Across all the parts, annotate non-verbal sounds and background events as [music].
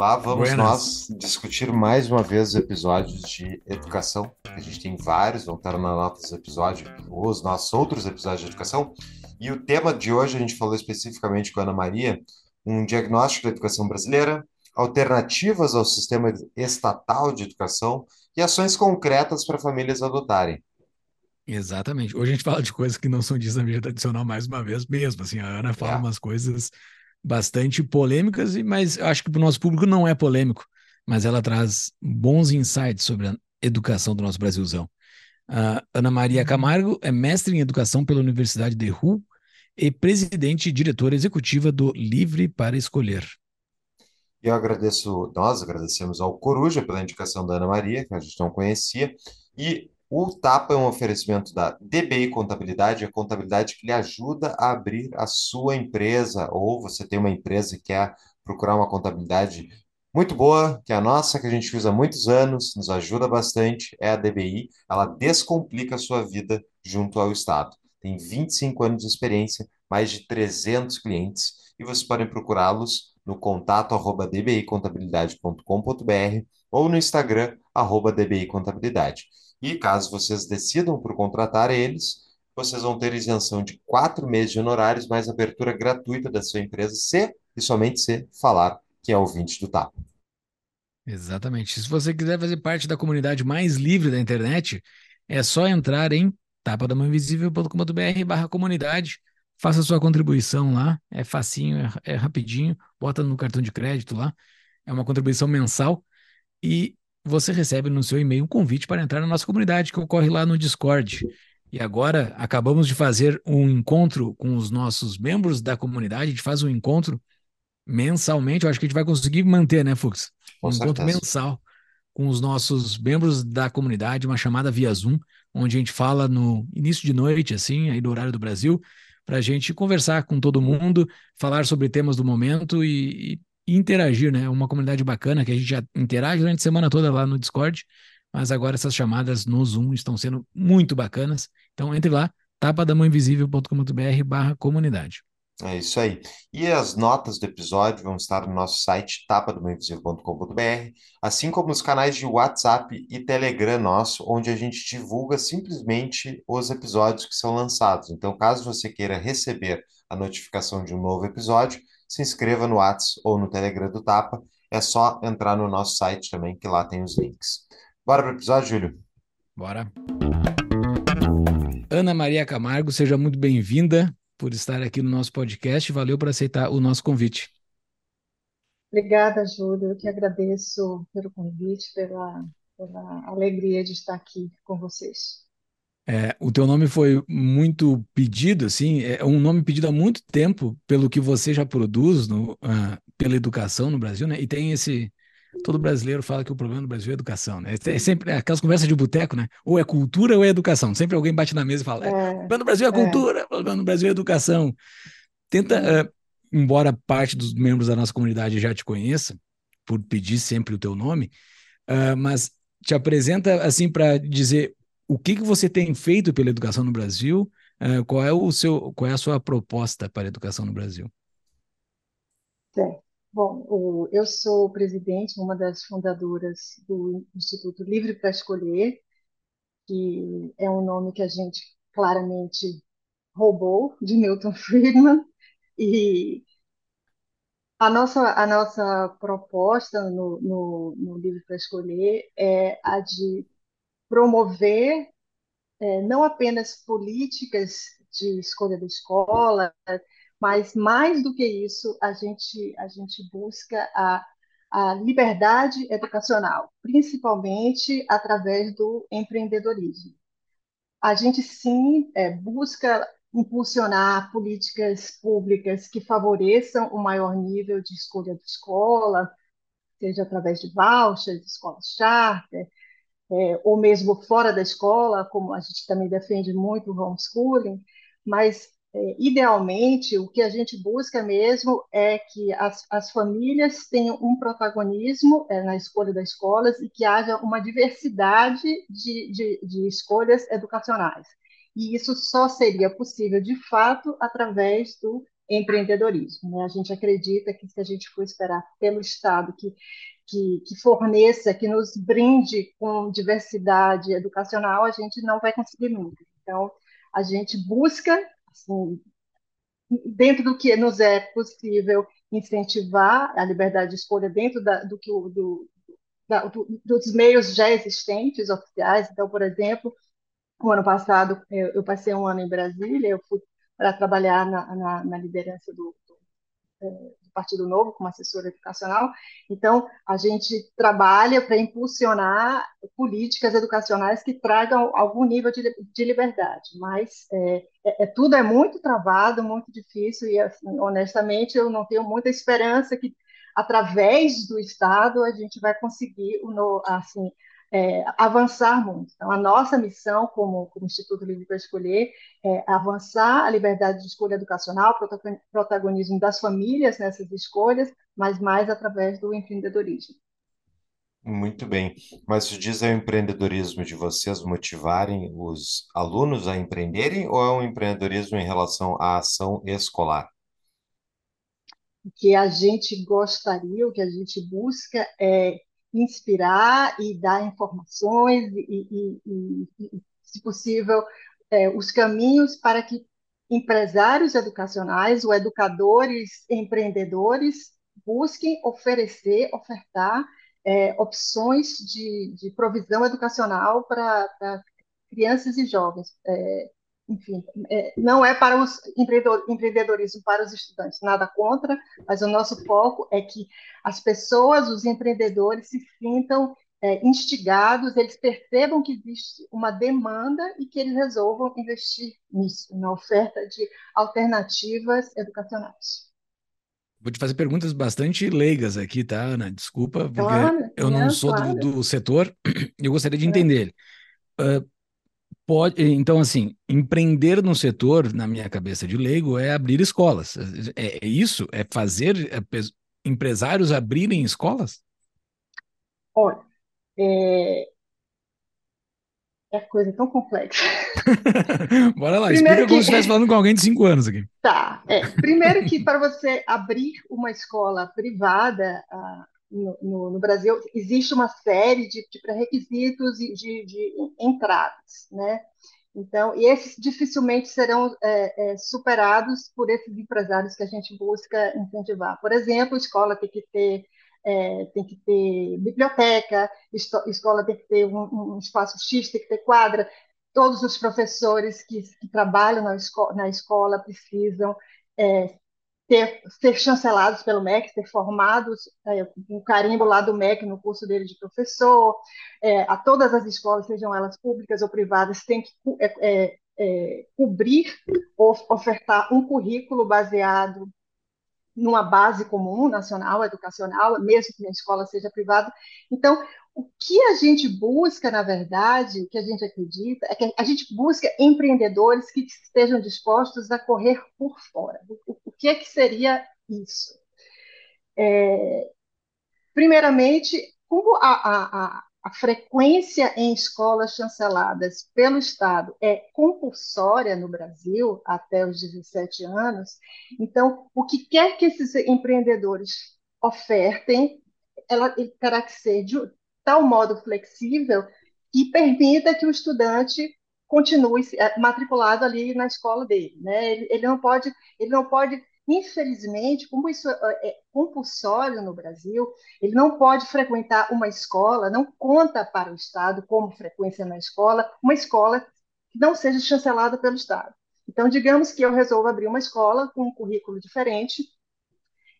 Lá vamos Buenas. nós discutir mais uma vez os episódios de educação. A gente tem vários, vão estar na nota dos episódios, os nossos outros episódios de educação. E o tema de hoje a gente falou especificamente com a Ana Maria, um diagnóstico da educação brasileira, alternativas ao sistema estatal de educação e ações concretas para famílias adotarem. Exatamente. Hoje a gente fala de coisas que não são ditas na mídia tradicional mais uma vez mesmo. Assim, a Ana fala é. umas coisas bastante polêmicas, mas acho que para o nosso público não é polêmico, mas ela traz bons insights sobre a educação do nosso Brasilzão. A Ana Maria Camargo é mestre em educação pela Universidade de Ru e presidente e diretora executiva do Livre para Escolher. Eu agradeço, nós agradecemos ao Coruja pela indicação da Ana Maria, que a gente não conhecia, e o TAPA é um oferecimento da DBI Contabilidade, a contabilidade que lhe ajuda a abrir a sua empresa, ou você tem uma empresa e quer procurar uma contabilidade muito boa, que é a nossa, que a gente usa há muitos anos, nos ajuda bastante, é a DBI. Ela descomplica a sua vida junto ao Estado. Tem 25 anos de experiência, mais de 300 clientes, e vocês podem procurá-los no contato arroba dbicontabilidade.com.br ou no Instagram arroba dbicontabilidade. E caso vocês decidam por contratar eles, vocês vão ter isenção de quatro meses de honorários, mais abertura gratuita da sua empresa, se e somente se falar que é ouvinte do TAP. Exatamente. Se você quiser fazer parte da comunidade mais livre da internet, é só entrar em tapadamãoinvisível.com.br barra comunidade faça sua contribuição lá, é facinho, é, é, rapidinho, bota no cartão de crédito lá, é uma contribuição mensal e você recebe no seu e-mail um convite para entrar na nossa comunidade que ocorre lá no Discord. E agora acabamos de fazer um encontro com os nossos membros da comunidade, a gente faz um encontro mensalmente, eu acho que a gente vai conseguir manter, né, Fux? Um com encontro certeza. mensal com os nossos membros da comunidade, uma chamada via Zoom, onde a gente fala no início de noite, assim, aí do horário do Brasil, para a gente conversar com todo mundo, falar sobre temas do momento e, e, interagir, né? Uma comunidade bacana que a gente já interage durante a semana toda lá no Discord, mas agora essas chamadas no Zoom estão sendo muito bacanas. Então entre lá, tapadamãoinvisível.com.br barra comunidade. É isso aí. E as notas do episódio vão estar no nosso site tapadomainvisível.com.br, assim como os canais de WhatsApp e Telegram nosso, onde a gente divulga simplesmente os episódios que são lançados. Então, caso você queira receber a notificação de um novo episódio, se inscreva no WhatsApp ou no Telegram do Tapa. É só entrar no nosso site também, que lá tem os links. Bora para o episódio, Júlio? Bora. Ana Maria Camargo, seja muito bem-vinda por estar aqui no nosso podcast. Valeu por aceitar o nosso convite. Obrigada, Júlio. Eu que agradeço pelo convite, pela, pela alegria de estar aqui com vocês. É, o teu nome foi muito pedido, assim, é um nome pedido há muito tempo pelo que você já produz no, uh, pela educação no Brasil, né? E tem esse, todo brasileiro fala que o problema do Brasil é educação, né? É sempre aquelas conversas de boteco, né? Ou é cultura ou é educação. Sempre alguém bate na mesa e fala: é, o problema do Brasil é, é. cultura, o problema do Brasil é educação. Tenta, uh, embora parte dos membros da nossa comunidade já te conheça, por pedir sempre o teu nome, uh, mas te apresenta assim para dizer o que, que você tem feito pela educação no Brasil, uh, qual é o seu, qual é a sua proposta para a educação no Brasil? Bom, eu sou presidente, uma das fundadoras do Instituto Livre para Escolher, que é um nome que a gente claramente roubou de Milton Friedman, e a nossa, a nossa proposta no, no, no para Escolher é a de promover é, não apenas políticas de escolha da escola, mas mais do que isso, a gente, a gente busca a, a liberdade educacional, principalmente através do empreendedorismo. A gente sim é, busca impulsionar políticas públicas que favoreçam o maior nível de escolha de escola, seja através de vouchers, escolas charter, é, ou mesmo fora da escola, como a gente também defende muito o homeschooling, mas é, idealmente o que a gente busca mesmo é que as, as famílias tenham um protagonismo é, na escolha das escolas e que haja uma diversidade de, de, de escolhas educacionais. E isso só seria possível, de fato, através do empreendedorismo. Né? A gente acredita que se a gente for esperar pelo Estado que que, que, forneça, que nos brinde com diversidade educacional, a gente não vai conseguir nunca. Então, a gente busca, assim, dentro do que nos é possível, incentivar a liberdade de escolha dentro da, do que do, da, do, dos meios já existentes oficiais. Então, por exemplo, o ano passado eu, eu passei um ano em Brasília, eu fui para trabalhar na, na, na liderança do, do, é, do Partido Novo como assessora educacional. Então, a gente trabalha para impulsionar políticas educacionais que tragam algum nível de, de liberdade, mas é, é, é, tudo é muito travado, muito difícil, e, assim, honestamente, eu não tenho muita esperança que, através do Estado, a gente vai conseguir, assim, é, avançar muito. Então, a nossa missão como, como Instituto Livre para Escolher é avançar a liberdade de escolha educacional, protagonismo das famílias nessas escolhas, mas mais através do empreendedorismo. Muito bem. Mas diz é o empreendedorismo de vocês motivarem os alunos a empreenderem ou é um empreendedorismo em relação à ação escolar? O que a gente gostaria, o que a gente busca é inspirar e dar informações e, e, e, se possível, é, os caminhos para que empresários educacionais ou educadores empreendedores busquem oferecer, ofertar é, opções de, de, provisão educacional para crianças e jovens. É, enfim, é, não é para os empreendedorismo para os estudantes, nada contra, mas o nosso foco é que as pessoas, os empreendedores, se sintam é, instigados, eles percebam que existe uma demanda e que eles resolvam investir nisso, na oferta de alternativas educacionais. Vou te fazer perguntas bastante leigas aqui, tá, Ana? Desculpa, porque claro, eu não sou claro. do, do, setor, [clears throat] eu gostaria de é. entender. Uh, pode, então, assim, empreender no setor, na minha cabeça de leigo, é abrir escolas. É, é isso? É fazer é, empresários abrirem escolas? Olha, é, é coisa tão complexa. [laughs] Bora lá, Primeiro explica que... como se estivesse falando com alguém de cinco anos aqui. Tá, é. Primeiro que para você abrir uma escola privada, uh, no, no, Brasil existe uma série de, de pré-requisitos e de, de, entradas, né? Então, e esses dificilmente serão é, é, superados por esses empresários que a gente busca incentivar. Por exemplo, escola tem que ter é, tem que ter biblioteca, escola tem que ter um, um, espaço X, tem que ter quadra. Todos os professores que, que trabalham na, esco na escola precisam é, ter, ser chancelados pelo MEC, ser formados é, um carimbo lá do MEC no curso dele de professor, é, a todas as escolas, sejam elas públicas ou privadas, tem que é, é, é cobrir ou ofertar um currículo baseado numa base comum nacional educacional, mesmo que a escola seja privada. Então, o que a gente busca, na verdade, o que a gente acredita, é que a gente busca empreendedores que estejam dispostos a correr por fora. O, o que é que seria isso? É, primeiramente, como a, a, a frequência em escolas chanceladas pelo Estado é compulsória no Brasil até os 17 anos, então, o que quer que esses empreendedores ofertem, ela terá que ser de tal modo flexível que permita que o estudante continue eh, matriculado ali na escola dele, né? Ele, ele não pode, ele não pode Infelizmente, como isso é, é compulsório no Brasil, ele não pode frequentar uma escola, não conta para o Estado como frequência na escola, uma escola que não seja chancelada pelo Estado. Então, digamos que eu resolvo abrir uma escola com um currículo diferente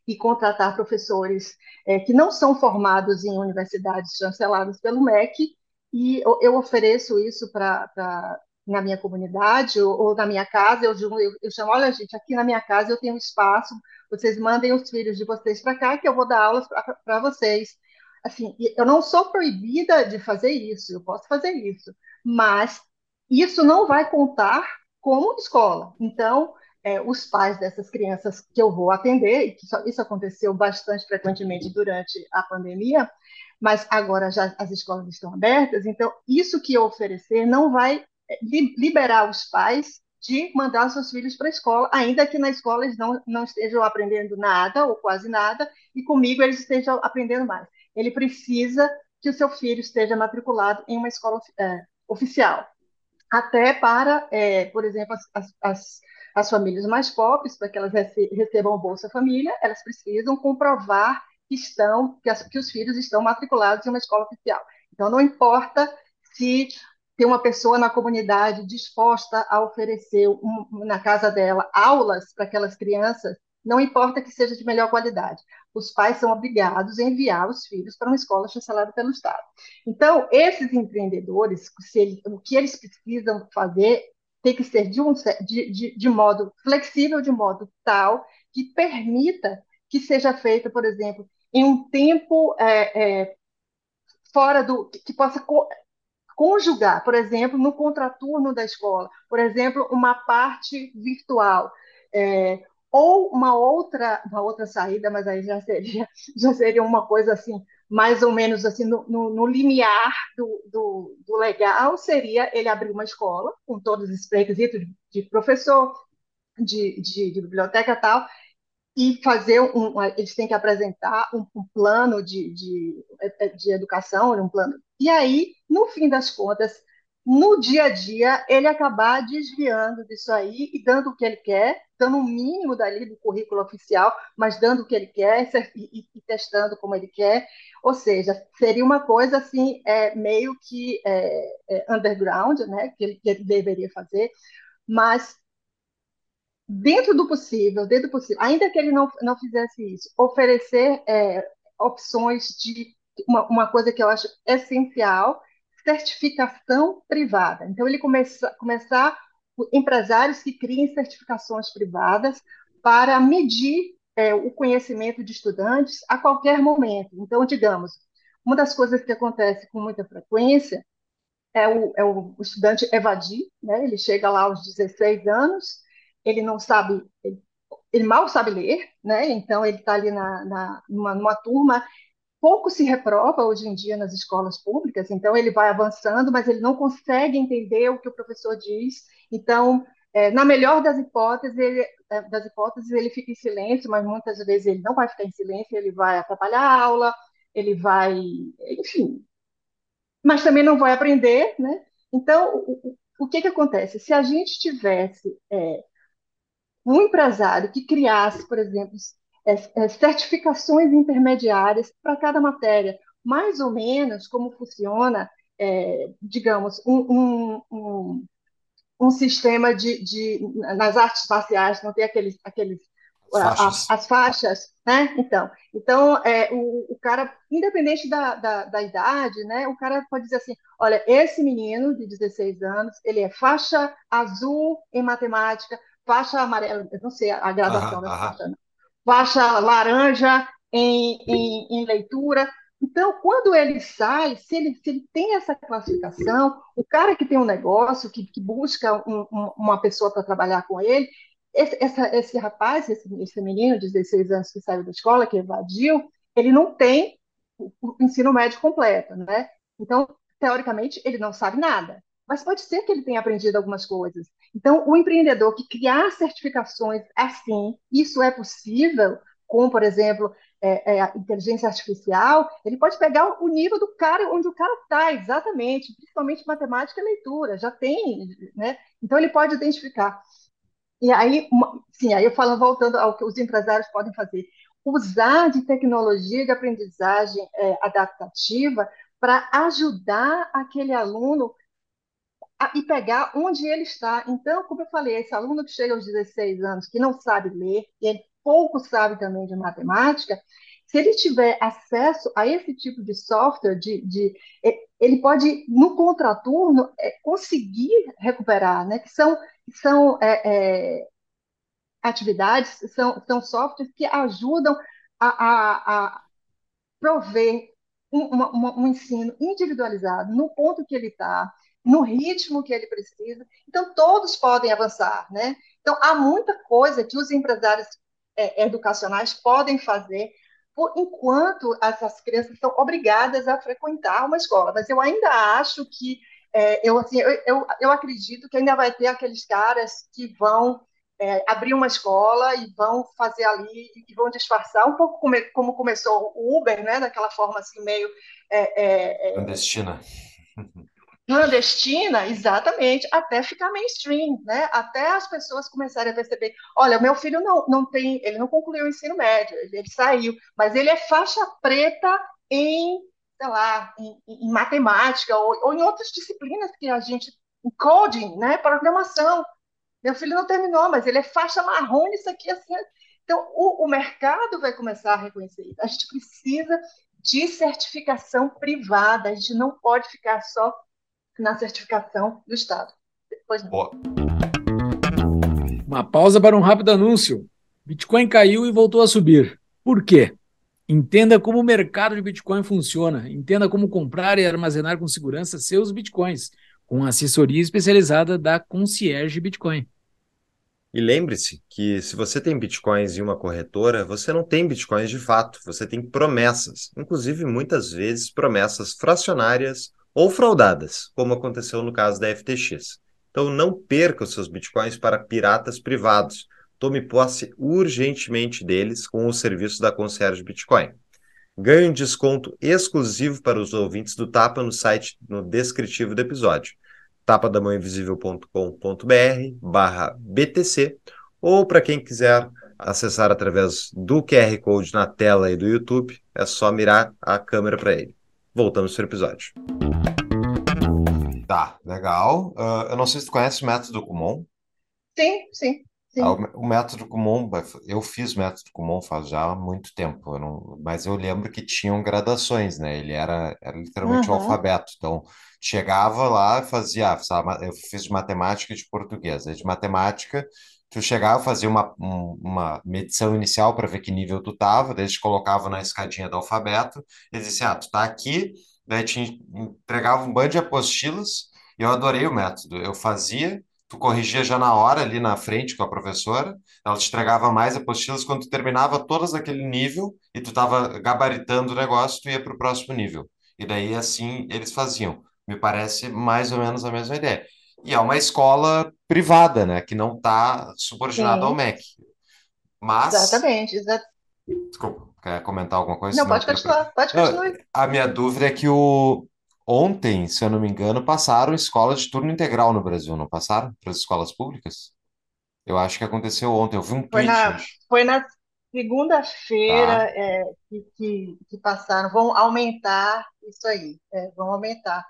e contratar professores é, que não são formados em universidades chanceladas pelo MEC, e eu ofereço isso para na minha comunidade ou, ou na minha casa, eu, eu, eu, chamo, olha, gente, aqui na minha casa eu tenho espaço, vocês mandem os filhos de vocês para cá, que eu vou dar aulas para vocês. assim, eu não sou proibida de fazer isso, eu posso fazer isso, mas isso não vai contar como escola. Então, é, os pais dessas crianças que eu vou atender, e isso, aconteceu bastante frequentemente durante a pandemia, mas agora já as escolas estão abertas, então isso que eu oferecer não vai liberar os pais de mandar seus filhos para a escola, ainda que na escola eles não, não estejam aprendendo nada ou quase nada, e comigo eles estejam aprendendo mais. Ele precisa que o seu filho esteja matriculado em uma escola é, oficial. Até para, é, por exemplo, as, as, as, famílias mais pobres, para que elas recebam Bolsa Família, elas precisam comprovar que, estão, que, as, que os filhos estão matriculados em uma escola oficial. Então, não importa se tem uma pessoa na comunidade disposta a oferecer um, na casa dela aulas para aquelas crianças, não importa que seja de melhor qualidade. Os pais são obrigados a enviar os filhos para uma escola chancelada pelo Estado. Então, esses empreendedores, o que eles precisam fazer tem que ser de, um, de, de, de modo flexível, de modo tal que permita que seja feita, por exemplo, em um tempo é, é, fora do que possa conjugar, por exemplo, no contraturno da escola, por exemplo, uma parte virtual, é, ou uma outra, uma outra saída, mas aí já seria, [laughs] já seria uma coisa assim, mais ou menos assim, no, no, no limiar do, do, do, legal, seria ele abrir uma escola, com todos os requisitos de, de professor, de, de, de biblioteca e tal, e fazer um, eles têm que apresentar um, um plano de, de, de, educação, um plano. E aí, no fim das contas, no dia a dia, ele acabar desviando disso aí e dando o que ele quer, dando o um mínimo dali do currículo oficial, mas dando o que ele quer e, e testando como ele quer. Ou seja, seria uma coisa assim, é, meio que é, é underground, né, que ele, que ele deveria fazer, mas dentro do possível, dentro do possível, ainda que ele não, não fizesse isso, oferecer é, opções de uma, uma coisa que eu acho essencial, certificação privada. Então, ele começa, começar empresários que criem certificações privadas para medir é, o conhecimento de estudantes a qualquer momento. Então, digamos, uma das coisas que acontece com muita frequência é o, é o estudante evadir, né? ele chega lá aos 16 anos, ele não sabe, ele, ele mal sabe ler, né? Então ele está ali na, na numa, numa, turma. Pouco se reprova hoje em dia nas escolas públicas, então ele vai avançando, mas ele não consegue entender o que o professor diz. Então, é, na melhor das hipóteses, ele, é, das hipóteses, ele fica em silêncio, mas muitas vezes ele não vai ficar em silêncio, ele vai atrapalhar a aula, ele vai, enfim, mas também não vai aprender, né? Então, o, o, que que acontece? Se a gente tivesse é, um empresário que criasse, por exemplo, é, é, certificações intermediárias para cada matéria, mais ou menos como funciona, é, digamos, um, um, um, um sistema de, de, nas artes marciais, não tem aqueles, aqueles faixas. as faixas, né? Então, então é, o, o cara, independente da, da, da, idade, né? O cara pode dizer assim, olha, esse menino de 16 anos, ele é faixa azul em matemática, faixa amarela, não sei a gradação da faixa, não. faixa laranja em, em, em, leitura. Então, quando ele sai, se ele, se ele tem essa classificação, o cara que tem um negócio, que, que busca um, um, uma pessoa para trabalhar com ele, esse, essa, esse rapaz, esse, esse menino de 16 anos que saiu da escola, que evadiu, ele não tem o, o ensino médio completo, né? Então, teoricamente, ele não sabe nada mas pode ser que ele tenha aprendido algumas coisas. Então, o empreendedor que criar certificações assim, isso é possível, com, por exemplo, é, é, a inteligência artificial, ele pode pegar o nível do cara, onde o cara está, exatamente, principalmente matemática e leitura, já tem, né? Então, ele pode identificar. E aí, uma, sim, aí eu falo, voltando ao que os empresários podem fazer, usar de tecnologia de aprendizagem é, adaptativa para ajudar aquele aluno e pegar onde ele está. Então, como eu falei, esse aluno que chega aos 16 anos, que não sabe ler, e ele pouco sabe também de matemática, se ele tiver acesso a esse tipo de software, de, de ele pode, no contraturno, é, conseguir recuperar, né? que são, são é, é, atividades, são, são softwares que ajudam a, a, a prover um, um ensino individualizado, no ponto que ele está, no ritmo que ele precisa. Então, todos podem avançar, né? Então, há muita coisa que os empresários é, educacionais podem fazer por enquanto essas crianças são obrigadas a frequentar uma escola. Mas eu ainda acho que é, eu, assim, eu, eu, eu, acredito que ainda vai ter aqueles caras que vão é, abrir uma escola e vão fazer ali e vão disfarçar um pouco como, como começou o Uber, né? Daquela forma assim meio é, é, é clandestina [laughs] clandestina, exatamente, até ficar mainstream, né? Até as pessoas começarem a perceber, olha, meu filho não, não tem, ele não concluiu o ensino médio, ele, ele saiu, mas ele é faixa preta em, sei lá, em, em matemática ou, ou, em outras disciplinas que a gente, em coding, né? Programação. Meu filho não terminou, mas ele é faixa marrom isso aqui assim. Então, o, o mercado vai começar a reconhecer isso. A gente precisa de certificação privada, a gente não pode ficar só na certificação do Estado. Depois Boa. Uma pausa para um rápido anúncio. Bitcoin caiu e voltou a subir. Por quê? Entenda como o mercado de Bitcoin funciona. Entenda como comprar e armazenar com segurança seus Bitcoins, com assessoria especializada da Concierge Bitcoin. E lembre-se que se você tem bitcoins em uma corretora, você não tem bitcoins de fato, você tem promessas, inclusive muitas vezes promessas fracionárias ou fraudadas, como aconteceu no caso da FTX. Então não perca os seus bitcoins para piratas privados. Tome posse urgentemente deles com o serviço da Concierge Bitcoin. Ganhe um desconto exclusivo para os ouvintes do Tapa no site no descritivo do episódio tapadamãoinvisível.com.br barra BTC ou para quem quiser acessar através do QR Code na tela aí do YouTube, é só mirar a câmera para ele. Voltamos para o episódio. Tá, legal. Uh, eu não sei se tu conhece o método Kumon. Sim, sim. sim. Ah, o, o, método Kumon, eu fiz método Kumon faz já muito tempo, eu não, mas eu lembro que tinham gradações, né? Ele era, era literalmente uhum. um alfabeto. Então, chegava lá fazia, eu fiz de matemática e de português. Aí de matemática, tu chegava, fazia uma, uma medição inicial para ver que nível tu tava, daí te colocava na escadinha do alfabeto, e dizia, ah, tu tá aqui, daí te entregava um bando de apostilas, e eu adorei o método. Eu fazia, tu corrigia já na hora ali na frente com a professora, ela te entregava mais apostilas, quando tu terminava todas aquele nível e tu estava gabaritando o negócio, tu ia para o próximo nível. E daí assim eles faziam. Me parece mais ou menos a mesma ideia. E é uma escola privada, né, que não está subordinada ao MEC. Mas... Exatamente, exatamente. Desculpa. Quer comentar alguma coisa? Não, pode continuar, pode continuar. A minha dúvida é que o... ontem, se eu não me engano, passaram escola de turno integral no Brasil, não passaram? Para as escolas públicas? Eu acho que aconteceu ontem, eu vi um Foi tweet na, hoje. foi na segunda-feira Tá. é, que, que, que passaram. Vão aumentar isso aí, é, vão aumentar.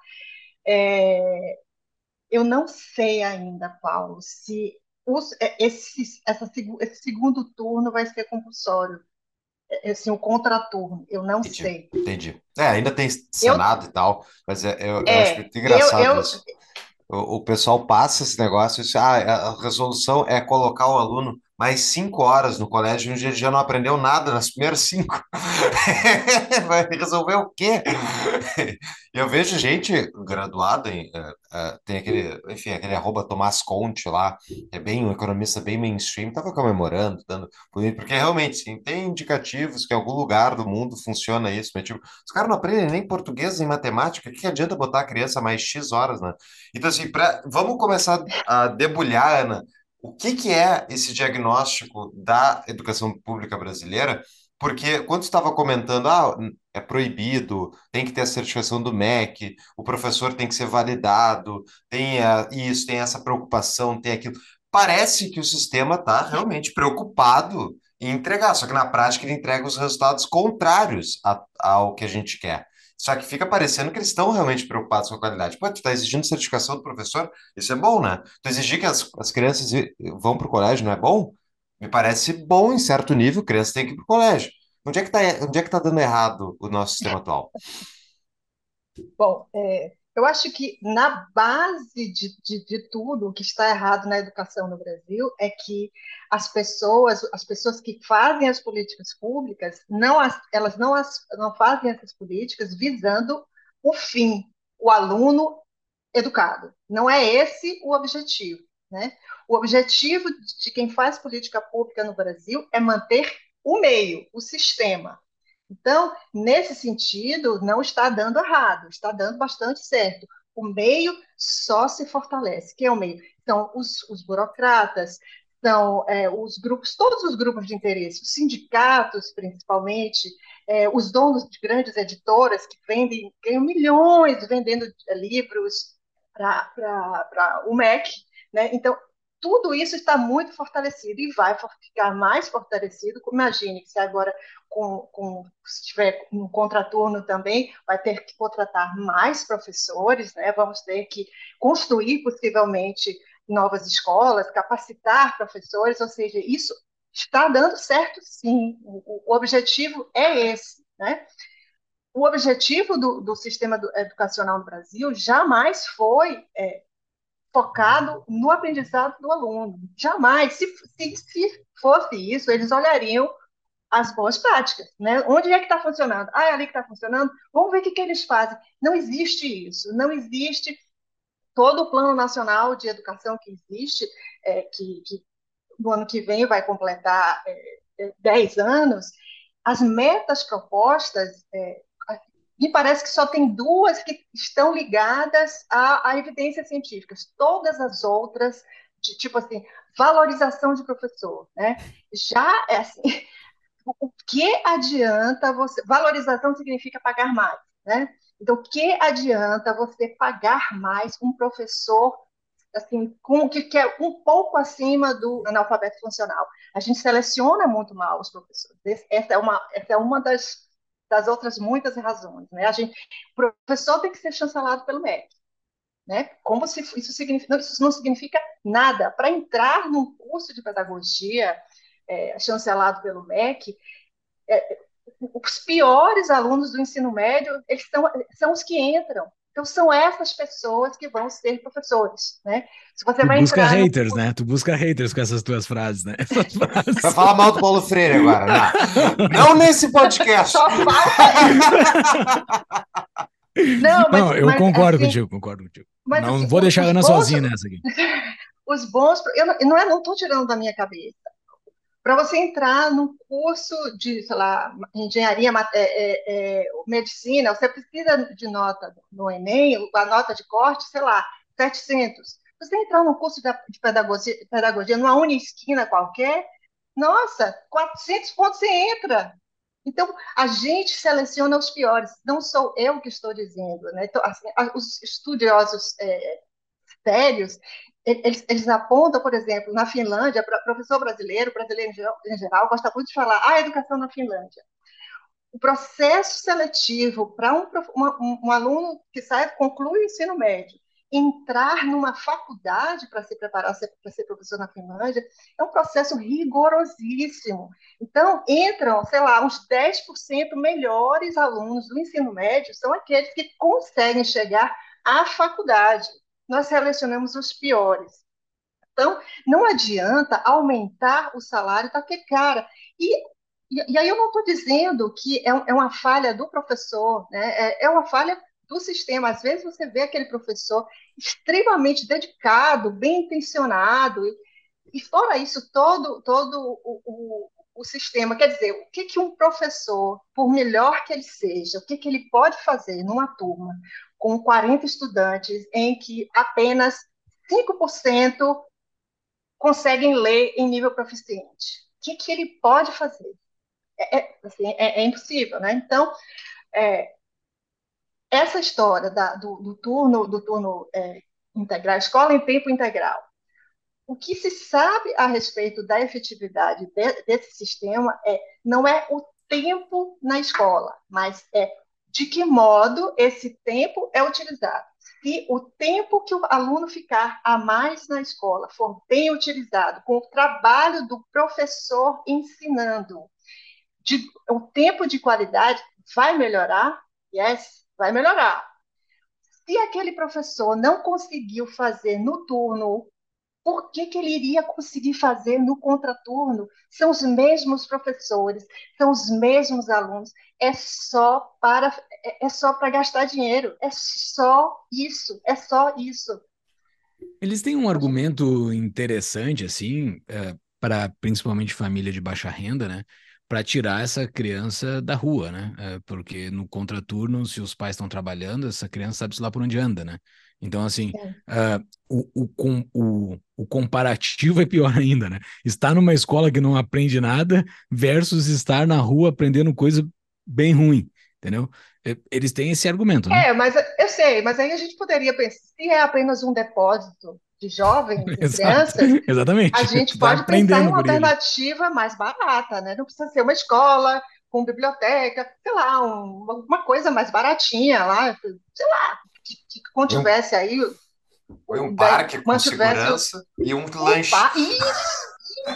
É, eu não sei ainda, Paulo, se os, é, esse, essa, esse segundo turno vai ser compulsório assim, o contraturno. Eu não Entendi, sei. entendi. É, ainda tem Senado e tal, mas é, eu, eu é, acho muito engraçado eu, eu, isso. O, o pessoal passa esse negócio e diz, ah, a resolução é colocar o aluno mais cinco horas no colégio, um dia já não aprendeu nada nas primeiras cinco. [laughs] Vai resolver o quê? Eu vejo gente graduada em, uh, uh, tem aquele, enfim, aquele arroba Tomás Conte lá, é bem um economista bem mainstream, estava comemorando, dando porque realmente sim, tem indicativos que em algum lugar do mundo funciona isso, mas tipo, os caras não aprendem nem português nem matemática, o que, que adianta botar a criança mais X horas, né? Então assim, pra, vamos começar a debulhar, Ana, o que, que é esse diagnóstico da educação pública brasileira? Porque quando estava comentando, ah, é proibido, tem que ter a certificação do MEC, o professor tem que ser validado, tem a, isso, tem essa preocupação, tem aquilo. Parece que o sistema está realmente preocupado em entregar, só que na prática ele entrega os resultados contrários a, ao que a gente quer. Só que fica parecendo que eles estão realmente preocupados com a qualidade. Pô, tu está exigindo certificação do professor? Isso é bom, né? Tu exigir que as, as crianças vão para o colégio não é bom? Me parece bom em certo nível, criança tem que ir para o colégio. Onde é que está é que tá dando errado o nosso sistema atual? [laughs] Bom, é, eu acho que na base de, de, de tudo o que está errado na educação no Brasil é que as pessoas, as pessoas que fazem as políticas públicas, não as, elas não, as, não fazem essas políticas visando o fim, o aluno educado. Não é esse o objetivo. Né? O objetivo de quem faz política pública no Brasil é manter o meio, o sistema. Então, nesse sentido, não está dando errado, está dando bastante certo. O meio só se fortalece. Quem é o meio? São os, os burocratas, são é, os grupos, todos os grupos de interesse, os sindicatos, principalmente, é, os donos de grandes editoras que vendem, ganham milhões vendendo é, livros para o MEC. Né? Então, tudo isso está muito fortalecido e vai ficar mais fortalecido. Imagine que se agora, com, com, se tiver um contraturno também, vai ter que contratar mais professores, né? vamos ter que construir possivelmente novas escolas, capacitar professores, ou seja, isso está dando certo sim. O, o objetivo é esse. Né? O objetivo do, do sistema educacional no Brasil jamais foi é, focado no aprendizado do aluno. Jamais, se, se, se fosse isso, eles olhariam as boas práticas, né? Onde é que está funcionando? Ah, é ali que está funcionando? Vamos ver o que, que eles fazem. Não existe isso, não existe todo o plano nacional de educação que existe, é, que, que, no ano que vem vai completar é, 10 é, anos, as metas propostas é, me parece que só tem duas que estão ligadas a, a evidências científicas. Todas as outras, de tipo assim, valorização de professor, né? Já é assim, [laughs] o que adianta você. Valorização significa pagar mais, né? Então, o que adianta você pagar mais um professor assim, com que, que é um pouco acima do analfabeto funcional? A gente seleciona muito mal os professores. Essa é uma, essa é uma das das outras muitas razões. Né? A gente, o professor tem que ser chancelado pelo MEC. Né? Como se isso, significa, isso não significa nada. Para entrar num curso de pedagogia é, chancelado pelo MEC, é, os piores alunos do ensino médio eles são, são os que entram. Então, são essas pessoas que vão ser professores, né? Se você tu vai busca entrar haters, no... né? Tu busca haters com essas tuas frases, né? [laughs] Frases. Vai falar mal do Paulo Freire agora, não, [laughs] não nesse podcast. Só não, mas, não, eu mas, concordo assim, contigo, concordo contigo. Mas, não assim, vou deixar a Ana bons, sozinha nessa aqui. [laughs] Os bons, eu não, não é, não estou tirando da minha cabeça. Para você entrar no curso de, sei lá, engenharia, é, é, é, medicina, você precisa de nota no Enem, a nota de corte, sei lá, 700. Você entrar no curso de pedagogia, pedagogia numa unisquina qualquer, nossa, 400 pontos você entra. Então, a gente seleciona os piores, não sou eu que estou dizendo. Né? Então, assim, os estudiosos é, sérios, eles, eles, apontam, por exemplo, na Finlândia, professor brasileiro, brasileiro em geral, gosta muito de falar a ah, educação na Finlândia. O processo seletivo para um, um, um, aluno que sai, conclui o ensino médio, entrar numa faculdade para se preparar para ser professor na Finlândia é um processo rigorosíssimo. Então, entram, sei lá, uns 10% melhores alunos do ensino médio são aqueles que conseguem chegar à faculdade nós selecionamos os piores. Então, não adianta aumentar o salário daquele cara. E, e, e aí eu não estou dizendo que é, é, uma falha do professor, né? é, é uma falha do sistema. Às vezes você vê aquele professor extremamente dedicado, bem intencionado, e, e fora isso, todo, todo o, o, o, sistema. Quer dizer, o que, que um professor, por melhor que ele seja, o que, que ele pode fazer numa turma? Com 40 estudantes, em que apenas 5% conseguem ler em nível proficiente. O que, que ele pode fazer? É, é, assim, é, é impossível, né? Então, é, essa história da, do, do, turno, do turno é, integral, escola em tempo integral, o que se sabe a respeito da efetividade de, desse sistema é não é o tempo na escola, mas é de que modo esse tempo é utilizado. Se o tempo que o aluno ficar a mais na escola for bem utilizado, com o trabalho do professor ensinando, de, o tempo de qualidade vai melhorar? Yes, vai melhorar. Se aquele professor não conseguiu fazer no turno, por que, que ele iria conseguir fazer no contraturno? São os mesmos professores, são os mesmos alunos. É só para é, é só para gastar dinheiro. É só isso. É só isso. Eles têm um argumento interessante assim é, para principalmente família de baixa renda, né? para tirar essa criança da rua, né? É, porque no contraturno, se os pais estão trabalhando, essa criança sabe-se lá por onde anda, né? Então, assim, uh, o, o, o, o, comparativo é pior [laughs] ainda, né? Estar numa escola que não aprende nada versus estar na rua aprendendo coisa bem ruim, entendeu? Eles têm esse argumento, né? É, mas eu sei, mas aí a gente poderia pensar, se é apenas um depósito de jovens e [laughs] crianças, Exatamente. a gente pode pensar em uma alternativa ele. mais barata, né? Não precisa ser uma escola com biblioteca, sei lá, um, uma coisa mais baratinha lá, sei lá, que, que contivesse aí. Foi um parque com segurança e um, um lanche. Isso!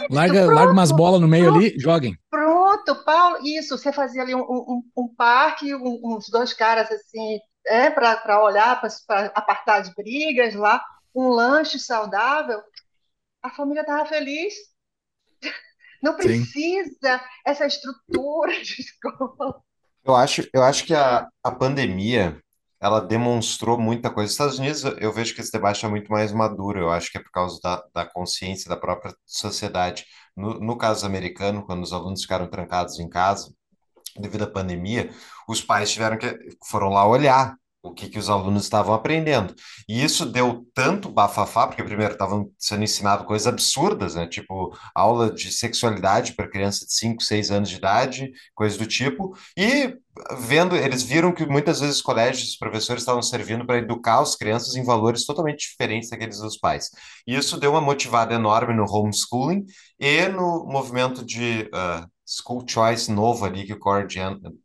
Larga, larga umas bolas no meio pronto, ali, joguem. Pronto, Paulo, isso. Você fazia ali um, um, um parque, uns dois caras assim, é, para olhar, para apartar de brigas lá um lanche saudável, a família estava feliz. [laughs] Não precisa Sim. essa estrutura de escola. Eu acho, eu acho que a, a pandemia ela demonstrou muita coisa. Nos Estados Unidos, eu vejo que esse debate é muito mais maduro. Eu acho que é por causa da, da consciência da própria sociedade. No, no caso americano, quando os alunos ficaram trancados em casa, devido à pandemia, os pais tiveram que foram lá olhar o que, que os alunos estavam aprendendo. E isso deu tanto bafafá, porque primeiro estavam sendo ensinado coisas absurdas, né? Tipo, aula de sexualidade para criança de 5, 6 anos de idade, coisas do tipo, e vendo, eles viram que muitas vezes os colégios, os professores estavam servindo para educar as crianças em valores totalmente diferentes daqueles dos pais. E isso deu uma motivada enorme no homeschooling e no movimento de uh, school choice novo ali que o Corey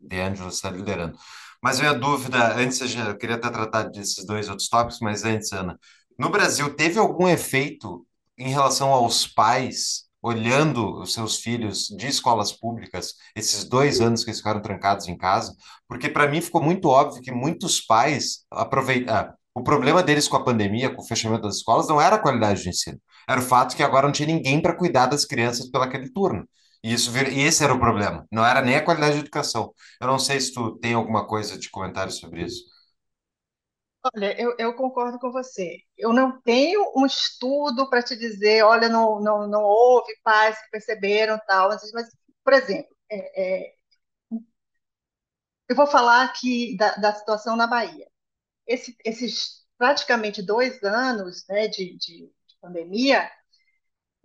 DeAngelo está liderando. Mas minha dúvida, antes eu queria até tratar desses dois outros tópicos, mas antes, Ana, no Brasil teve algum efeito em relação aos pais olhando os seus filhos de escolas públicas, esses dois anos que eles ficaram trancados em casa? Porque para mim ficou muito óbvio que muitos pais aproveitaram. Ah, o problema deles com a pandemia, com o fechamento das escolas, não era a qualidade de ensino, era o fato que agora não tinha ninguém para cuidar das crianças pelaquele turno. E isso, e esse era o problema. Não era nem a qualidade de educação. Eu não sei se tu tem alguma coisa de comentário sobre isso. Olha, eu, eu concordo com você. Eu não tenho um estudo para te dizer, olha, não, não, não houve pais que perceberam tal, mas, por exemplo, é, é, eu vou falar aqui da, da situação na Bahia. Esse, esses praticamente dois anos né, de, de pandemia,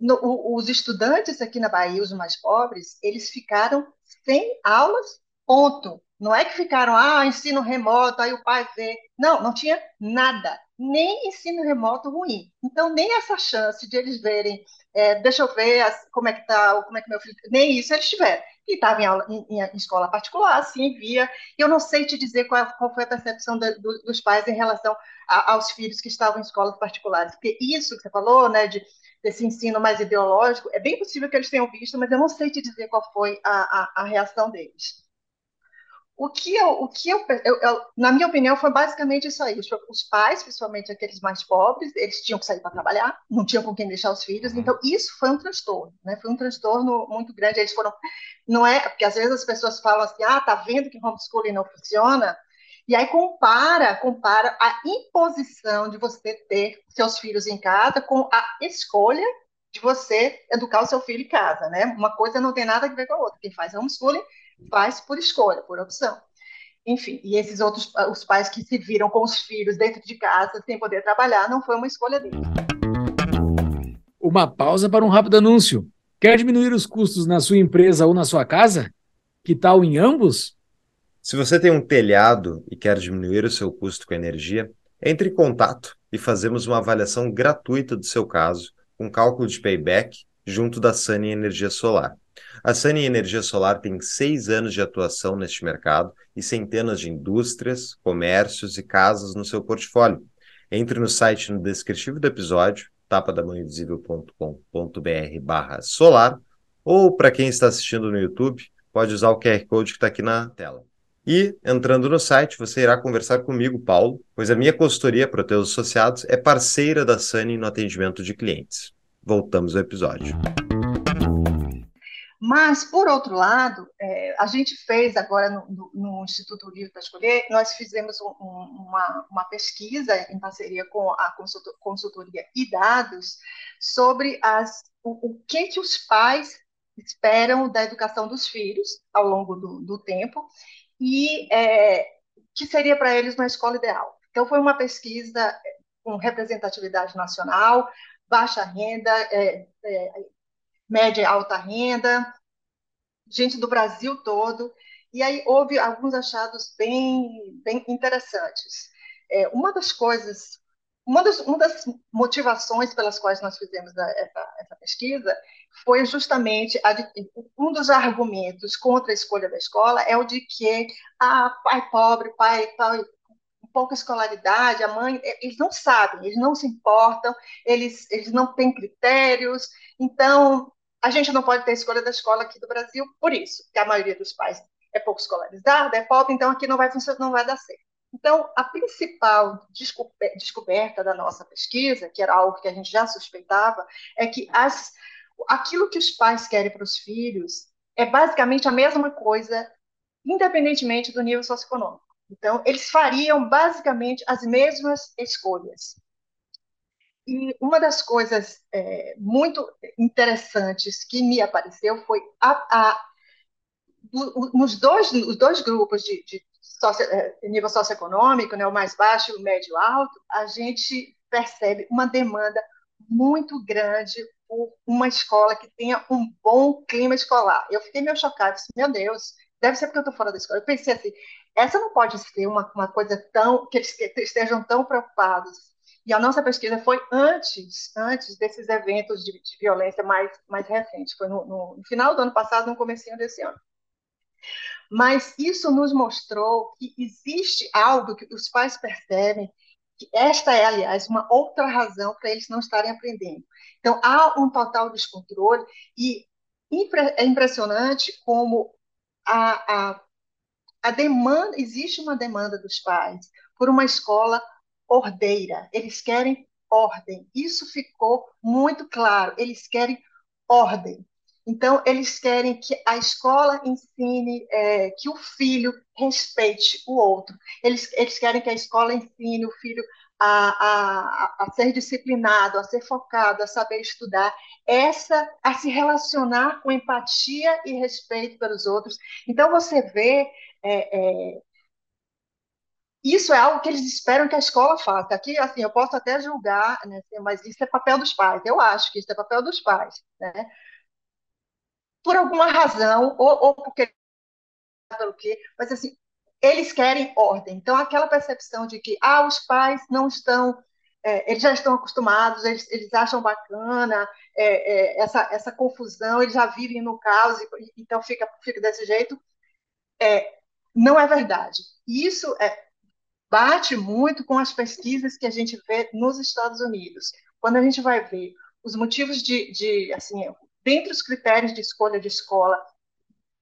no, os estudantes aqui na Bahia, os mais pobres, eles ficaram sem aulas, ponto. Não é que ficaram, ah, ensino remoto, aí o pai vê. Não, não tinha nada, nem ensino remoto ruim. Então, nem essa chance de eles verem, é, deixa eu ver as, como é que tá, como é que meu filho. Nem isso eles tiveram. E estava em, em, em, escola particular, sim, via. Eu não sei te dizer qual, qual foi a percepção do, dos pais em relação a, aos filhos que estavam em escolas particulares. Porque isso que você falou, né, de desse ensino mais ideológico, é bem possível que eles tenham visto, mas eu não sei te dizer qual foi a, a, a reação deles. O que eu, o que eu, eu, eu, na minha opinião, foi basicamente isso aí. Os, os, pais, principalmente aqueles mais pobres, eles tinham que sair para trabalhar, não tinham com quem deixar os filhos. Uhum. Então, isso foi um transtorno, né? Foi um transtorno muito grande. Eles foram, não é, porque às vezes as pessoas falam assim, ah, tá vendo que homeschooling não funciona? E aí compara, compara a imposição de você ter seus filhos em casa com a escolha de você educar o seu filho em casa, né? Uma coisa não tem nada a ver com a outra. Quem faz homeschooling faz por escolha, por opção. Enfim, e esses outros, os pais que se viram com os filhos dentro de casa sem poder trabalhar, não foi uma escolha deles. Uma pausa para um rápido anúncio. Quer diminuir os custos na sua empresa ou na sua casa? Que tal em ambos? Se você tem um telhado e quer diminuir o seu custo com energia, entre em contato e fazemos uma avaliação gratuita do seu caso, com cálculo de payback, junto da Sunny Energia Solar. A Sunny Energia Solar tem seis anos de atuação neste mercado e centenas de indústrias, comércios e casas no seu portfólio. Entre no site no descritivo do episódio, tapadamãoinvisível.com.br barra solar, ou para quem está assistindo no YouTube, pode usar o QR Code que está aqui na tela. E, entrando no site, você irá conversar comigo, Paulo, pois a minha consultoria para teus associados é parceira da Sunny no atendimento de clientes. Voltamos ao episódio. Mas, por outro lado, é, a gente fez agora no, no, no Instituto Livre para Escolher, nós fizemos um, um, uma, uma, pesquisa em parceria com a consultoria e dados sobre as, o, o, que, que os pais esperam da educação dos filhos ao longo do, do tempo e é, que seria para eles uma escola ideal. Então, foi uma pesquisa com representatividade nacional, baixa renda, é, é, média e alta renda, gente do Brasil todo, e aí houve alguns achados bem, bem interessantes. É, uma das coisas, uma das, uma das motivações pelas quais nós fizemos essa, essa pesquisa foi justamente de, um dos argumentos contra a escolha da escola é o de que ah, pai pobre, pai, pai pouca escolaridade, a mãe, eles não sabem, eles não se importam, eles, eles não têm critérios, então a gente não pode ter escolha da escola aqui do Brasil por isso, que a maioria dos pais é pouco escolarizada, é pobre, então aqui não vai funcionar, não vai dar certo. Então, a principal descoberta da nossa pesquisa, que era algo que a gente já suspeitava, é que as, aquilo que os pais querem para os filhos é basicamente a mesma coisa, independentemente do nível socioeconômico. Então, eles fariam basicamente as mesmas escolhas. E uma das coisas é, muito interessantes que me apareceu foi a, a, nos dois, os dois grupos de, de socio, é, nível socioeconômico, né, o mais baixo e o médio alto, a gente percebe uma demanda muito grande por uma escola que tenha um bom clima escolar. Eu fiquei meio chocada, disse, meu Deus, deve ser porque eu estou fora da escola. Eu pensei assim, essa não pode ser uma, uma coisa tão que eles estejam tão preocupados. E a nossa pesquisa foi antes, antes desses eventos de, de violência mais, mais recentes. Foi no, no, final do ano passado, no comecinho desse ano. Mas isso nos mostrou que existe algo que os pais percebem esta é, aliás, uma outra razão para eles não estarem aprendendo. Então, há um total descontrole e é impressionante como a, a a demanda, existe uma demanda dos pais por uma escola ordeira. Eles querem ordem. Isso ficou muito claro. Eles querem ordem. Então, eles querem que a escola ensine, é, que o filho respeite o outro. Eles, eles querem que a escola ensine o filho a, a, a ser disciplinado, a ser focado, a saber estudar, essa a se relacionar com empatia e respeito pelos outros. Então, você vê é, é, isso é algo que eles esperam que a escola faça. Aqui, assim, eu posso até julgar, né, mas isso é papel dos pais. Eu acho que isso é papel dos pais, né? Por alguma razão, ou, ou porque pelo quê, mas assim, eles querem ordem. Então, aquela percepção de que ah, os pais não estão, é, eles já estão acostumados, eles, eles acham bacana é, é, essa, essa confusão, eles já vivem no caos, então fica, fica desse jeito. É, não é verdade. Isso é, bate muito com as pesquisas que a gente vê nos Estados Unidos. Quando a gente vai ver os motivos de, de assim, dentre os critérios de escolha de escola,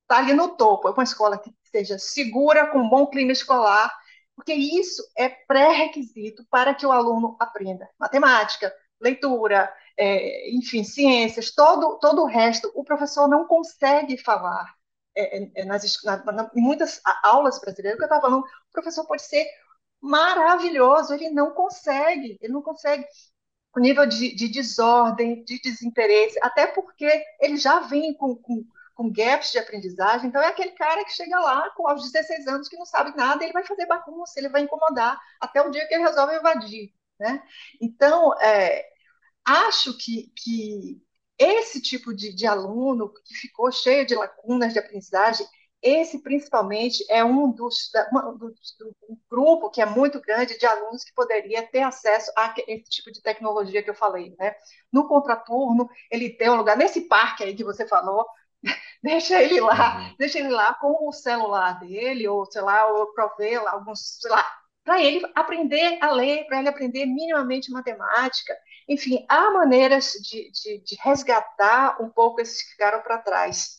está ali no topo, é uma escola que seja segura, com um bom clima escolar, porque isso é pré-requisito para que o aluno aprenda matemática, leitura, é, enfim, ciências, todo, todo o resto, o professor não consegue falar é, é, é, nas, na, na, em muitas aulas brasileiras que eu estava falando, o professor pode ser maravilhoso, ele não consegue, ele não consegue o nível de, de desordem, de desinteresse, até porque ele já vem com, com, com, gaps de aprendizagem, então é aquele cara que chega lá com aos 16 anos que não sabe nada, ele vai fazer bagunça, ele vai incomodar, até o dia que ele resolve evadir, né? Então, é, acho que, que esse tipo de, de aluno que ficou cheio de lacunas de aprendizagem, esse principalmente é um dos, um, do, um grupo que é muito grande de alunos que poderia ter acesso a esse tipo de tecnologia que eu falei, né? No contraturno, ele tem um lugar nesse parque aí que você falou, [laughs] deixa ele lá, uhum. deixa ele lá com o celular dele ou sei lá, ou prover alguns, sei lá, para ele aprender a ler, para ele aprender minimamente matemática. Enfim, há maneiras de, de, de resgatar um pouco esses que ficaram para trás.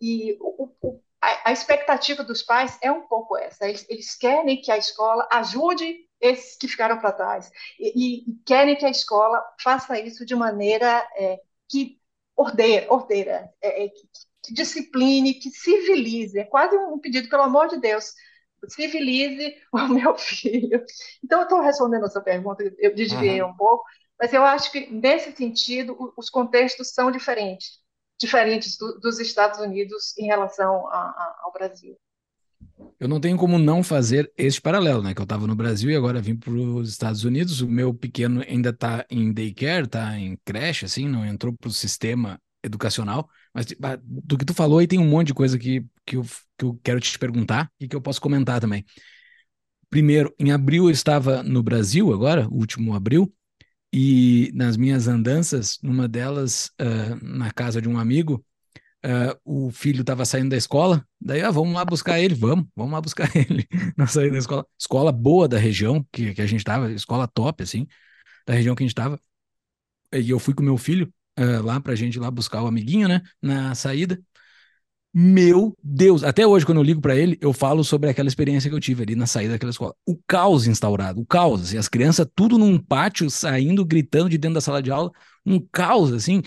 E o, o, a, a, expectativa dos pais é um pouco essa. Eles, eles querem que a escola ajude esses que ficaram para trás e, e, querem que a escola faça isso de maneira é, que ordeira, ordeira é, é, que, que discipline, que civilize. É quase um pedido, pelo amor de Deus, civilize [laughs] o meu filho. Então, eu estou respondendo a sua pergunta, eu desviei uhum. um pouco, mas eu acho que, nesse sentido, os contextos são diferentes diferentes do, dos Estados Unidos em relação a, a, ao Brasil. Eu não tenho como não fazer este paralelo, né? Que eu estava no Brasil e agora vim para os Estados Unidos. O meu pequeno ainda está em daycare, está em creche, assim, não entrou para o sistema educacional. Mas do que tu falou aí tem um monte de coisa que, que, eu, que eu quero te perguntar e que eu posso comentar também. Primeiro, em abril eu estava no Brasil, agora, último abril, e nas minhas andanças, numa delas, uh, na casa de um amigo, uh, o filho estava saindo da escola, daí, ah, vamos lá buscar ele, vamos, vamos lá buscar [laughs] ele na saída da escola. Escola boa da região que, que a gente estava, escola top, assim, da região que a gente estava. E eu fui com meu filho uh, lá pra gente ir lá buscar o amiguinho, né, na saída. Meu Deus, até hoje, quando eu ligo para ele, eu falo sobre aquela experiência que eu tive ali na saída daquela escola. O caos instaurado, o caos, assim, as crianças tudo num pátio, saindo, gritando de dentro da sala de aula, um caos, assim.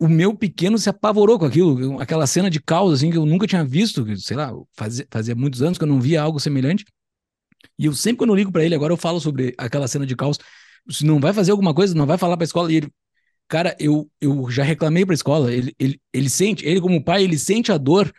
O meu pequeno se apavorou com aquilo, aquela cena de caos, assim, que eu nunca tinha visto, sei lá, fazia, fazia muitos anos que eu não via algo semelhante. E eu sempre, quando eu ligo para ele, agora eu falo sobre aquela cena de caos. Se não vai fazer alguma coisa, não vai falar pra escola. E ele, Cara, eu, eu já reclamei para a escola. Ele, ele, ele sente, ele como pai, ele sente a dor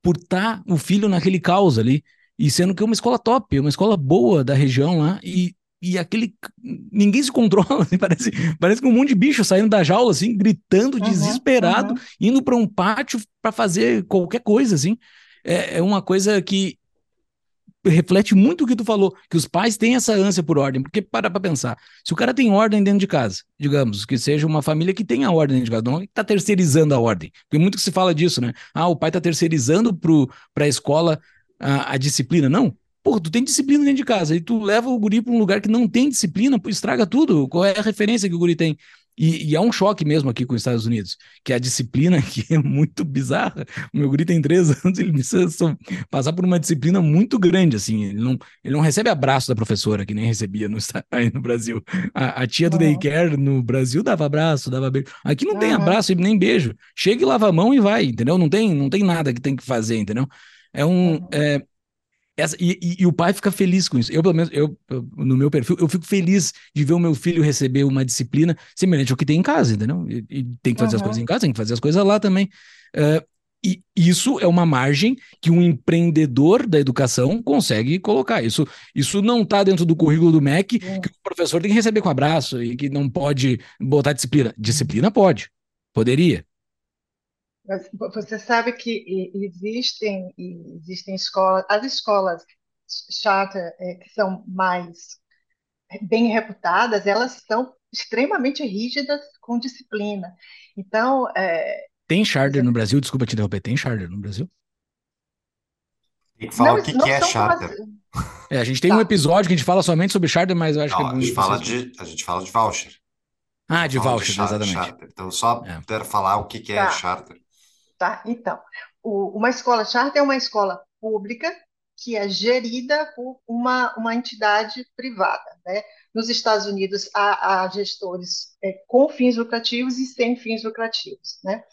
por estar tá o filho naquele caos ali. E sendo que é uma escola top, uma escola boa da região lá. E, e aquele. Ninguém se controla. [laughs] Assim, parece, parece que um monte de bicho saindo da jaula, assim, gritando, uhum, desesperado, uhum. indo para um pátio para fazer qualquer coisa, assim. É, é uma coisa que reflete muito o que tu falou, que os pais têm essa ânsia por ordem, porque para pra pensar, se o cara tem ordem dentro de casa, digamos, que seja uma família que tenha ordem dentro de casa, não é que tá terceirizando a ordem, porque muito que se fala disso, né? Ah, o pai tá terceirizando para a escola a, a disciplina, não, Pô, tu tem disciplina dentro de casa e tu leva o guri para um lugar que não tem disciplina, estraga tudo. Qual é a referência que o guri tem? E, e, é um choque mesmo aqui com os Estados Unidos, que a disciplina [laughs] aqui é muito bizarra. O meu guri tem três [laughs] anos, ele precisa passar por uma disciplina muito grande, assim. Ele não, ele não recebe abraço da professora, que nem recebia no, [laughs] aí no Brasil. A, a tia do uhum. daycare no Brasil dava abraço, dava beijo. Aqui não uhum. tem abraço e nem beijo. Chega e lava a mão e vai, entendeu? Não tem, não tem nada que tem que fazer, entendeu? É um. É, essa, e, e, e, o pai fica feliz com isso. Eu, pelo menos, eu, no meu perfil, eu fico feliz de ver o meu filho receber uma disciplina semelhante ao que tem em casa, entendeu? E, e tem que fazer uhum. as coisas em casa, tem que fazer as coisas lá também. Uh, e isso é uma margem que um empreendedor da educação consegue colocar. Isso, isso não está dentro do currículo do MEC, uhum. que o professor tem que receber com abraço e que não pode botar disciplina. Disciplina pode, poderia. Você sabe que existem, existem escolas, as escolas charter é, que são mais bem reputadas, elas são extremamente rígidas com disciplina. Então, é, tem charter no Brasil? Desculpa te interromper, tem charter no Brasil? Tem que falar não, o que, que é charter. [laughs] É, a gente tem tá. um episódio que a gente fala somente sobre charter, mas eu acho não, que é a gente fala de A gente fala de voucher. Ah, de voucher, de charter, exatamente. Charter. Então, só é. quero falar o que, que é tá. charter. Tá? Então, o, uma escola charter é uma escola pública que é gerida por uma, uma entidade privada. Né? Nos Estados Unidos, há, há gestores é, com fins lucrativos e sem fins lucrativos. Né?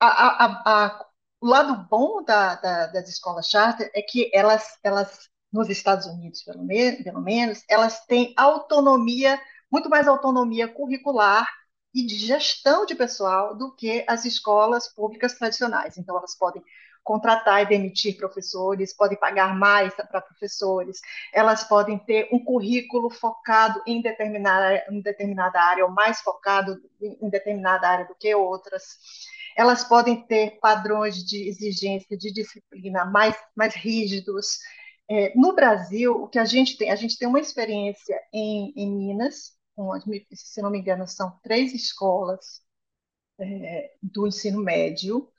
A, a, a, o lado bom da, da, das escolas charter é que elas, elas nos Estados Unidos, pelo, me, pelo menos, elas têm autonomia, muito mais autonomia curricular e de gestão de pessoal do que as escolas públicas tradicionais. Então, elas podem contratar e demitir professores, podem pagar mais para professores, elas podem ter um currículo focado em determinada, em determinada área, ou mais focado em determinada área do que outras. Elas podem ter padrões de exigência, de disciplina mais, mais rígidos. É, no Brasil, o que a gente tem, a gente tem uma experiência em, em Minas, se não me engano, são três escolas é, do ensino médio,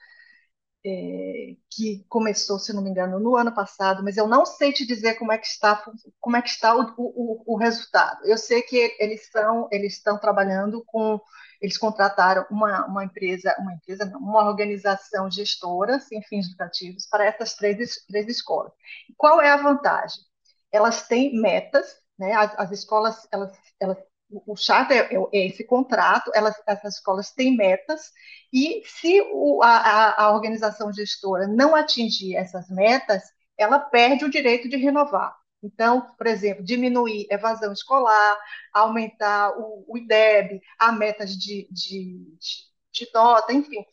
é, que começou, se não me engano, no ano passado, mas eu não sei te dizer como é que está, como é que está o, o, o resultado. Eu sei que eles estão, eles estão trabalhando com eles contrataram uma, uma empresa, uma empresa não, uma organização gestora sem fins lucrativos para essas três, três escolas. Qual é a vantagem? Elas têm metas, né? As, as escolas, elas, elas o charter é, é esse contrato, elas, essas escolas têm metas, e se o, a, a organização gestora não atingir essas metas, ela perde o direito de renovar. Então, por exemplo, diminuir evasão escolar, aumentar o, o IDEB, a metas de, de, de, de nota, enfim.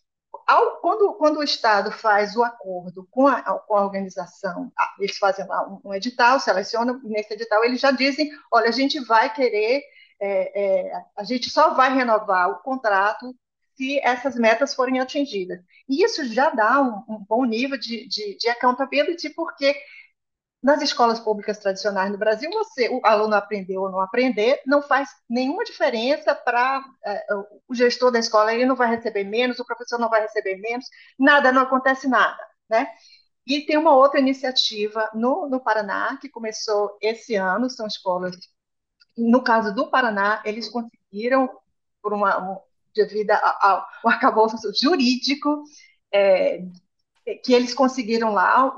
Ao, quando, quando o Estado faz o acordo com a, com a organização, eles fazem lá um, um edital, selecionam, nesse edital eles já dizem, olha, a gente vai querer, é, é, a gente só vai renovar o contrato se essas metas forem atingidas. E isso já dá um, um bom nível de, de, de accountability, porque nas escolas públicas tradicionais no Brasil, você, o aluno aprender ou não aprender, não faz nenhuma diferença para é, o gestor da escola, ele não vai receber menos, o professor não vai receber menos, nada, não acontece nada, né? E tem uma outra iniciativa no, no Paraná, que começou esse ano, são escolas, no caso do Paraná, eles conseguiram, por uma, um, devido ao, arcabouço jurídico, é, que eles conseguiram lá,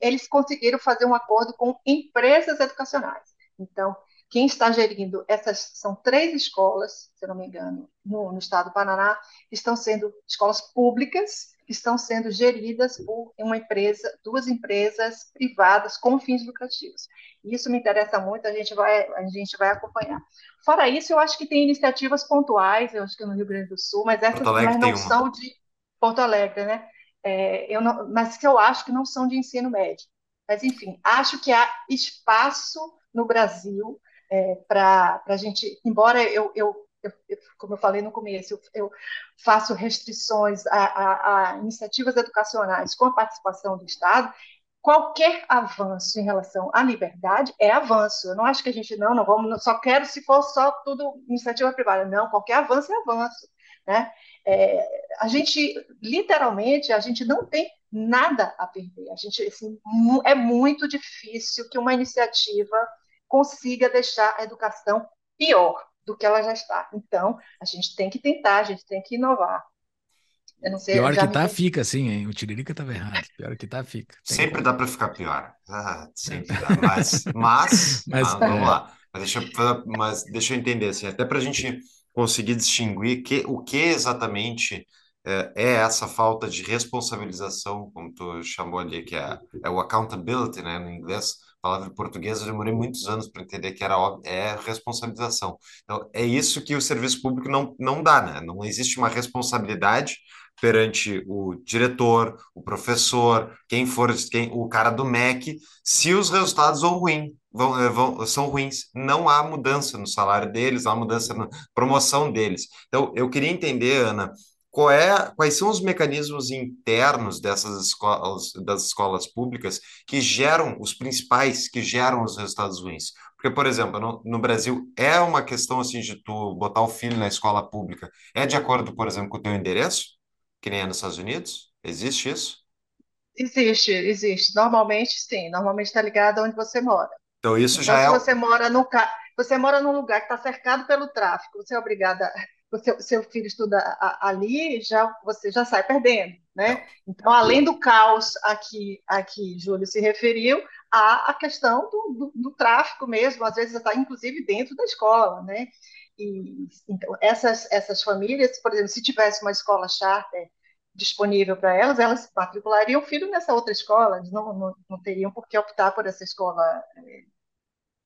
eles conseguiram fazer um acordo com empresas educacionais. Então, quem está gerindo essas são três escolas, se não me engano, no, no estado do Paraná, estão sendo escolas públicas, que estão sendo geridas por uma empresa, duas empresas privadas com fins lucrativos. Isso me interessa muito, a gente vai, a gente vai acompanhar. Fora isso, eu acho que tem iniciativas pontuais, eu acho que no Rio Grande do Sul, mas essas mas não são de Porto Alegre, né? é, eu não, mas que eu acho que não são de ensino médio. Mas, enfim, acho que há espaço no Brasil é, para a gente, embora eu, eu, eu, como eu falei no começo, eu, eu faço restrições a, a, a, iniciativas educacionais com a participação do Estado, qualquer avanço em relação à liberdade é avanço. Eu não acho que a gente, não, não vamos, só quero se for só tudo iniciativa privada. Não, qualquer avanço é avanço. Né? É, a gente, literalmente, a gente não tem nada a perder. A gente, assim, é muito difícil que uma iniciativa consiga deixar a educação pior do que ela já está. Então, a gente tem que tentar, a gente tem que inovar. Eu não sei, pior que tá, fica, sim, hein? O Tiririca estava errado. Pior que tá, fica. Tem sempre como. dá para ficar pior. Ah, sempre dá. [laughs] Mas, mas, mas ah, vamos é. lá. Mas deixa, mas deixa eu entender, assim, até para a gente conseguir distinguir que, o que exatamente é, é, essa falta de responsabilização, como tu chamou ali, que é, é o accountability, né, no inglês, palavra portuguesa, eu demorei muitos anos para entender que era é responsabilização. Então, é isso que o serviço público não, não dá, né? Não existe uma responsabilidade perante o diretor, o professor, quem for, quem, o cara do MEC, se os resultados vão ruim, vão, eh, vão, são ruins. Não há mudança no salário deles, não há mudança na promoção deles. Então, eu queria entender, Ana, qual é, quais são os mecanismos internos dessas escolas, das escolas públicas que geram os principais, que geram os resultados ruins? Porque, por exemplo, no, no, Brasil é uma questão assim de tu botar o filho na escola pública. É de acordo, por exemplo, com o teu endereço? que nem é nos Estados Unidos? Existe isso? Existe, existe. Normalmente, sim. Normalmente está ligado onde você mora. Então, isso então, já é. Você mora, no, você mora num lugar que está cercado pelo tráfico, você é obrigada. Você, seu filho estuda ali, já você já sai perdendo, né? Então, além do caos a que, a que Júlio se referiu, há a questão do, do, do tráfico mesmo, às vezes está inclusive dentro da escola, né? E, então, essas, essas famílias, por exemplo, se tivesse uma escola charter disponível para elas, elas matriculariam o filho nessa outra escola, não, não, não teriam por que optar por essa escola é,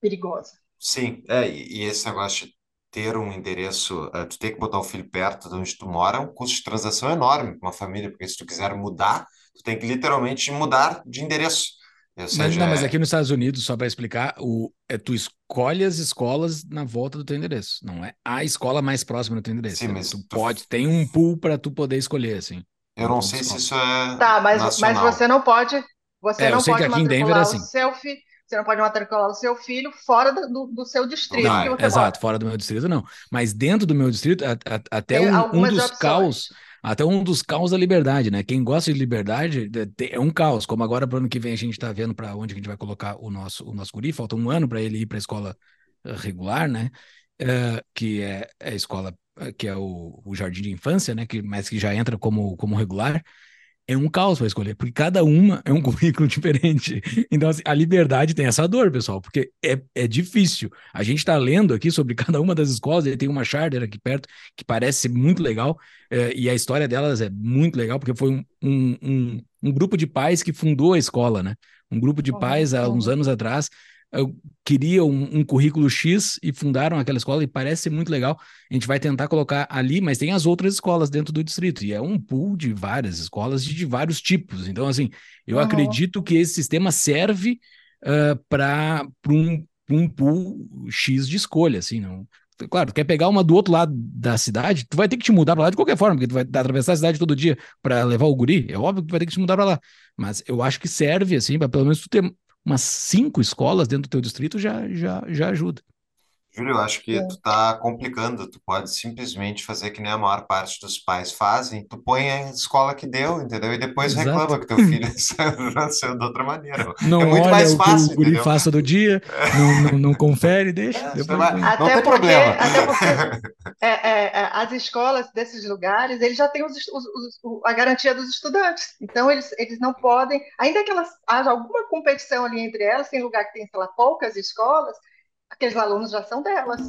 perigosa. Sim, é, e esse negócio ter um endereço, uh, tu ter que botar o filho perto de onde tu mora, o custo de transação é enorme para uma família, porque se tu quiser mudar, tu tem que literalmente mudar de endereço. Mas, não, mas é aqui nos Estados Unidos, só para explicar, o, é, tu escolhe as escolas na volta do teu endereço. Não é a escola mais próxima do teu endereço. Sim, mas tu, tu pode, tem um pool para tu poder escolher, assim. Eu não sei se isso é. Tá, mas, mas você não pode. Você é, não pode matricular Denver, assim. o filho. Você não pode matricular o seu filho fora do, do seu distrito. Não, exato, mora. fora do meu distrito, não. Mas dentro do meu distrito, a, a, até um, um, dos caos até um dos caos da liberdade, né? Quem gosta de liberdade é um caos, como agora para o ano que vem a gente está vendo para onde a gente vai colocar o nosso, o nosso guri, falta um ano para ele ir para a escola eh, regular, né? uh, que é, é a escola, que é o, o, jardim de infância, né? Que, mas que já entra como, como regular, é um caos para escolher, porque cada uma é um [laughs] currículo diferente. Então, assim, a liberdade tem essa dor, pessoal, porque é, é difícil. A gente está lendo aqui sobre [laughs] cada uma das escolas, e tem uma charter aqui perto que parece ser muito legal, é, e a história delas é muito legal, porque foi um, um, um, um grupo de pais que fundou a escola, né? Um grupo de pais há uns anos atrás queria um, um, currículo X e fundaram aquela escola e parece ser muito legal. A gente vai tentar colocar ali, mas tem as outras escolas dentro do distrito e é um pool de várias escolas de, de vários tipos. Então, assim, eu uhum. acredito que esse sistema serve uh, para um, um pool X de escolha, assim, não. Claro, tu quer pegar uma do outro lado da cidade, tu vai ter que te mudar para lá de qualquer forma, porque tu vai atravessar a cidade todo dia para levar o guri. É óbvio que tu vai ter que te mudar para lá. Mas eu acho que serve, assim, para pelo menos tu ter umas cinco escolas dentro do teu distrito já, já, já ajuda. Júlio, eu acho que é. tu tá complicando. Tu pode simplesmente fazer que nem a maior parte dos pais fazem. Tu põe a escola que deu, entendeu? E depois Exato. reclama que teu filho [laughs] nasceu de outra maneira. [laughs] Não é muito olha mais fácil, o que o guri faça do dia, [laughs] não, não, não confere, deixa. É, depois... não, não tem porque, problema. Até porque é, é, é, as escolas desses lugares, eles já têm os, os, os, a garantia dos estudantes. Então, eles, eles não podem, ainda que elas, haja alguma competição ali entre elas, tem lugar que tem, sei lá, poucas escolas, aqueles alunos já são delas.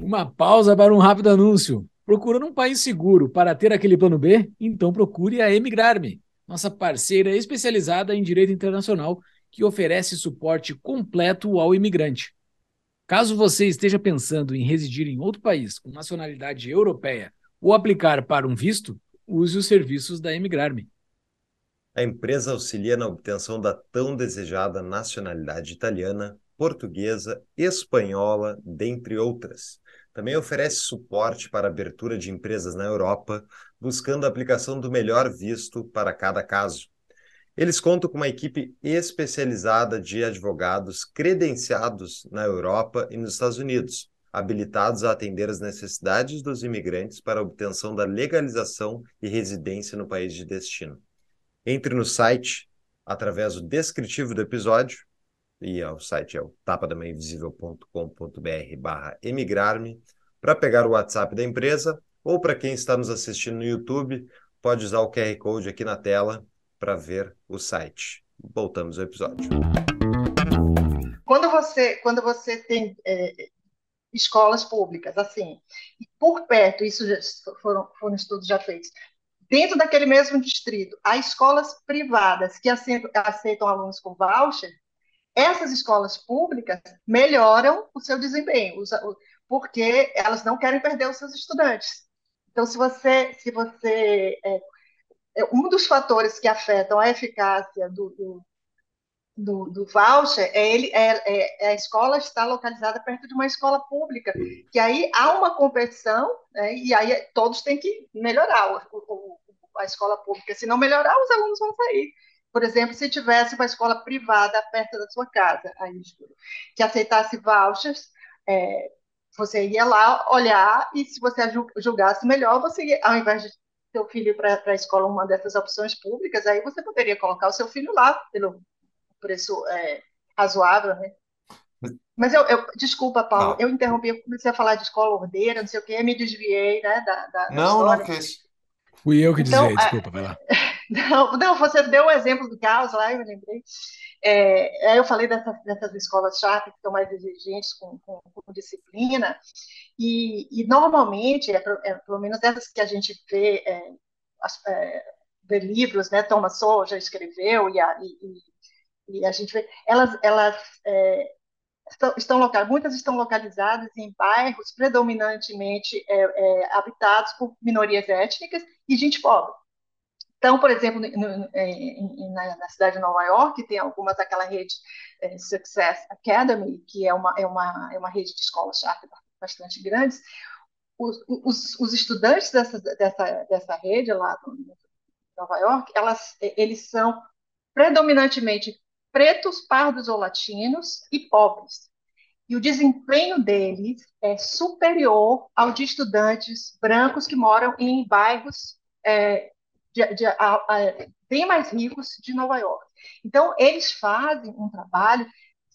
Uma pausa para um rápido anúncio. Procurando um país seguro para ter aquele plano B? Então procure a Emigrar-me, nossa parceira especializada em direito internacional que oferece suporte completo ao imigrante. Caso você esteja pensando em residir em outro país com nacionalidade europeia ou aplicar para um visto, use os serviços da Emigrar-me. A empresa auxilia na obtenção da tão desejada nacionalidade italiana portuguesa, espanhola, dentre outras. Também oferece suporte para abertura de empresas na Europa, buscando a aplicação do melhor visto para cada caso. Eles contam com uma equipe especializada de advogados credenciados na Europa e nos Estados Unidos, habilitados a atender as necessidades dos imigrantes para obtenção da legalização e residência no país de destino. Entre no site através do descritivo do episódio e o site é o tapadamainvisível.com.br barra emigrar-me para pegar o WhatsApp da empresa ou para quem está nos assistindo no YouTube, pode usar o QR Code aqui na tela para ver o site. Voltamos ao episódio. Quando você, quando você tem é, escolas públicas, assim, por perto, isso já foram, foram estudos já feitos, dentro daquele mesmo distrito, há escolas privadas que aceitam, aceitam alunos com voucher, essas escolas públicas melhoram o seu desempenho, porque elas não querem perder os seus estudantes. Então, se você, se você é, é um dos fatores que afetam a eficácia do, do, do, do voucher é, ele, é, é, a escola estar localizada perto de uma escola pública, que aí há uma competição, né, e aí todos têm que melhorar o, o, a escola pública. Se não melhorar, os alunos vão sair. Por exemplo, se tivesse uma escola privada perto da sua casa, aí, que aceitasse vouchers, é, você ia lá olhar e se você julgasse melhor, você ia, ao invés de seu filho para a escola uma dessas opções públicas, aí você poderia colocar o seu filho lá pelo preço é, razoável, né? Mas eu, eu desculpa, Paulo, não. eu interrompi, eu comecei a falar de escola ordeira, não sei o quê, me desviei, né? Da, da, da não, não, que isso. Fui eu que então, desviei, desculpa, vai lá. [laughs] Não, não, você deu o exemplo do caos lá, eu lembrei. É, eu falei dessas, dessas escolas chatas que estão mais exigentes com, com, com disciplina, e, e normalmente, é, é, pelo menos essas que a gente vê, é, as, é, vê livros, né, Thomas Sowell já escreveu, e a, e, e a gente vê, elas, elas é, estão, estão local, muitas estão localizadas em bairros predominantemente é, habitados por minorias étnicas e gente pobre. Então, por exemplo, no, é, na, na, cidade de Nova York, tem algumas daquela rede é, Success Academy, que é uma, é uma, é uma rede de escolas charter bastante grandes. Os, os, os estudantes dessa, dessa, dessa rede lá em Nova York, elas, eles são predominantemente pretos, pardos ou latinos e pobres. E o desempenho deles é superior ao de estudantes brancos que moram em bairros é, de, de, a, a, bem mais ricos de Nova York. Então, eles fazem um trabalho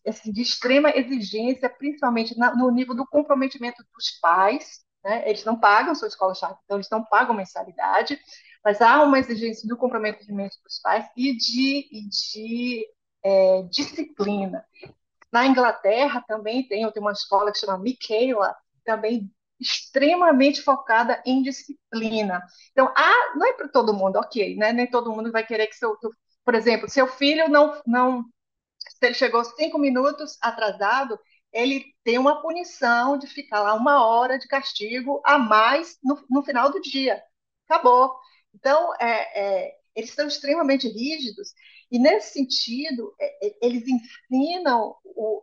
assim, de extrema exigência, principalmente na, no nível do comprometimento dos pais. Né? Eles não pagam sua escola charter, então eles não pagam mensalidade, mas há uma exigência do comprometimento dos pais e de, e de é, disciplina. Na Inglaterra também tem, eu tenho uma escola que chama Michaela, também extremamente focada em disciplina. Então, ah, não é para todo mundo, ok, né? Nem todo mundo vai querer que seu, por exemplo, seu filho não, não, se ele chegou cinco minutos atrasado, ele tem uma punição de ficar lá uma hora de castigo a mais no, no final do dia. Acabou. Então, é, é, eles são extremamente rígidos e nesse sentido é, é eles ensinam,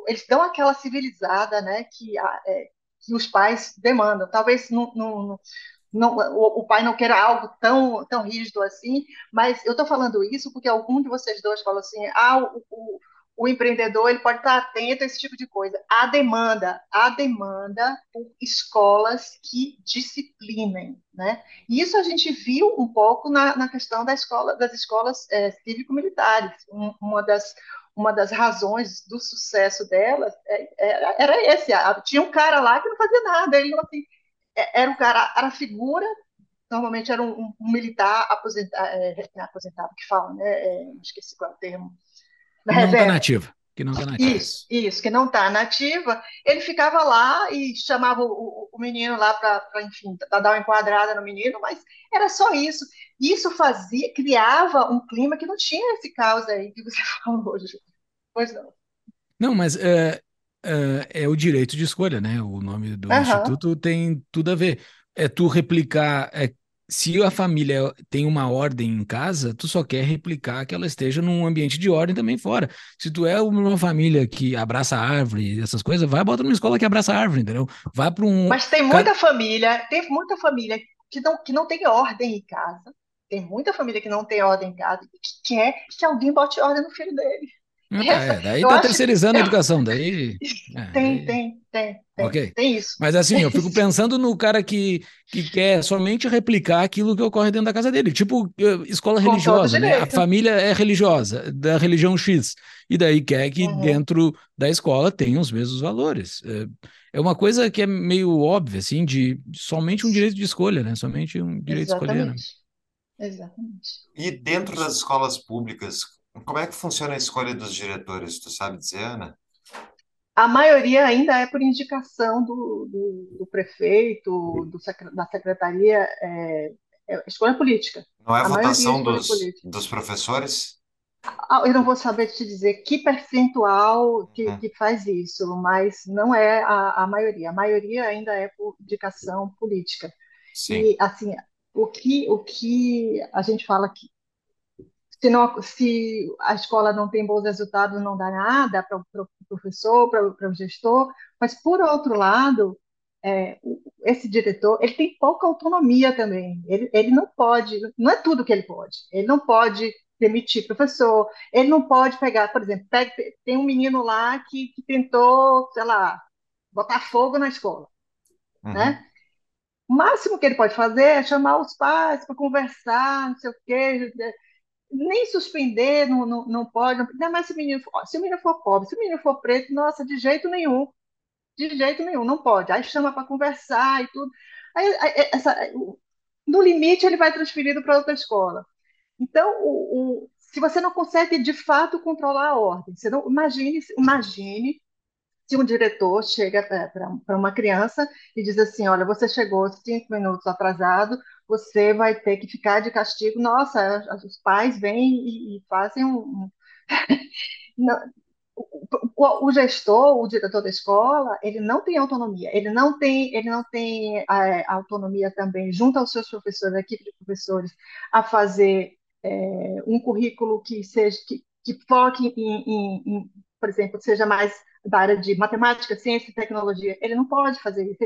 eles dão aquela civilizada, né, que, é, que os pais demandam. Talvez o, pai não queira algo tão, tão rígido assim, mas eu estou falando isso porque algum de vocês dois falou assim, ah, o, o, o, empreendedor ele pode estar atento a esse tipo de coisa. Há demanda, há demanda por escolas que disciplinem, né? E isso a gente viu um pouco na, na questão da escola, das escolas é, cívico-militares. Um, uma das uma das razões do sucesso delas é, era, era esse. Tinha um cara lá que não fazia nada, ele assim, é, era um cara, era figura, normalmente era um, um militar aposentado, é, aposentado que fala, né? É, esqueci qual é o termo. Da não está nativa. Que não está nativa. Isso, isso, que não está nativa. Ele ficava lá e chamava o, o menino lá para, enfim, para dar uma enquadrada no menino, mas era só isso. Isso fazia, criava um clima que não tinha esse caos aí que você [laughs] falou hoje. Pois não. Não, mas é, uh, é o direito de escolha, né? O nome do Aham. instituto tem tudo a ver. É tu replicar. É, se a família tem uma ordem em casa, tu só quer replicar que ela esteja num ambiente de ordem também fora. Se tu é uma família que abraça a árvore, essas coisas, vai bota numa escola que abraça a árvore, entendeu? Vai para um. Mas tem muita família, tem muita família que não, que não tem ordem em casa. Tem muita família que não tem ordem em casa e que quer que alguém bote ordem no filho dele. Ah, tá, é, daí tá terceirizando a educação, daí. [laughs] É, tem, tem, tem, tem, ok. tem isso. Mas assim, eu fico pensando no cara que, que quer somente replicar aquilo que ocorre dentro da casa dele. Tipo, eh, escola Com religiosa, né? A família é religiosa, da religião X. E daí quer que Uhum. dentro da escola tenha os mesmos valores. É é uma coisa que é meio óbvia, assim, de somente um direito de escolha, né? Somente um direito de escolher, né? Exatamente. Exatamente. E dentro das escolas públicas, como é que funciona a escolha dos diretores? Tu sabe dizer, Ana? A maioria ainda é por indicação do, do, do prefeito, do da secretaria, é, é escolha política. Não é A é votação escolha dos, política. dos professores? Ah, Eu não vou saber te dizer que percentual que, Uhum, que faz isso, mas não é a, a maioria. A maioria ainda é por indicação política. sim. E, assim, o que, o que a gente fala que se, não, se a escola não tem bons resultados, não dá nada para o professor, para o gestor, mas, por outro lado, é, esse diretor, ele tem pouca autonomia também. Ele, ele não pode, não é tudo que ele pode. Ele não pode demitir professor, ele não pode pegar, por exemplo, pega- tem um menino lá que, que tentou, sei lá, botar fogo na escola, Uhum, né? O máximo que ele pode fazer é chamar os pais para conversar, não sei o quê, nem suspender, não, não, não pode. Ainda mais se o menino for, se o menino for pobre, se o menino for preto, nossa, de jeito nenhum, de jeito nenhum, não pode. Aí chama para conversar e tudo. Aí, aí, essa, no limite, ele vai transferido para outra escola. Então, o, o, se você não consegue de fato controlar a ordem, você não, imagine, imagine se um diretor chega para uma criança e diz assim: Olha, você chegou cinco minutos atrasado, você vai ter que ficar de castigo. Nossa, os pais vêm e, e fazem um. [laughs] Não, o, o- gestor, o diretor da escola, ele não tem autonomia, ele não tem, ele não tem é, autonomia também, junto aos seus professores, a equipe de professores, a fazer é, um currículo que seja que, que foque em, em- em, por exemplo, seja mais da área de matemática, ciência e tecnologia. Ele não pode fazer isso.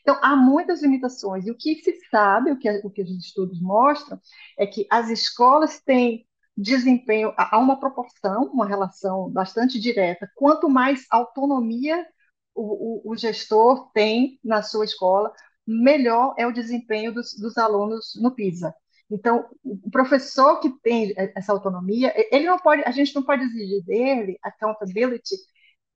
Então, há muitas limitações. E o que se sabe, o que, o que os estudos mostram, é que as escolas têm desempenho, há uma proporção, uma relação bastante direta. Quanto mais autonomia o, o, o gestor tem na sua escola, melhor é o desempenho dos, dos alunos no PISA. Então, o professor que tem essa autonomia, ele não pode, a gente não pode exigir dele accountability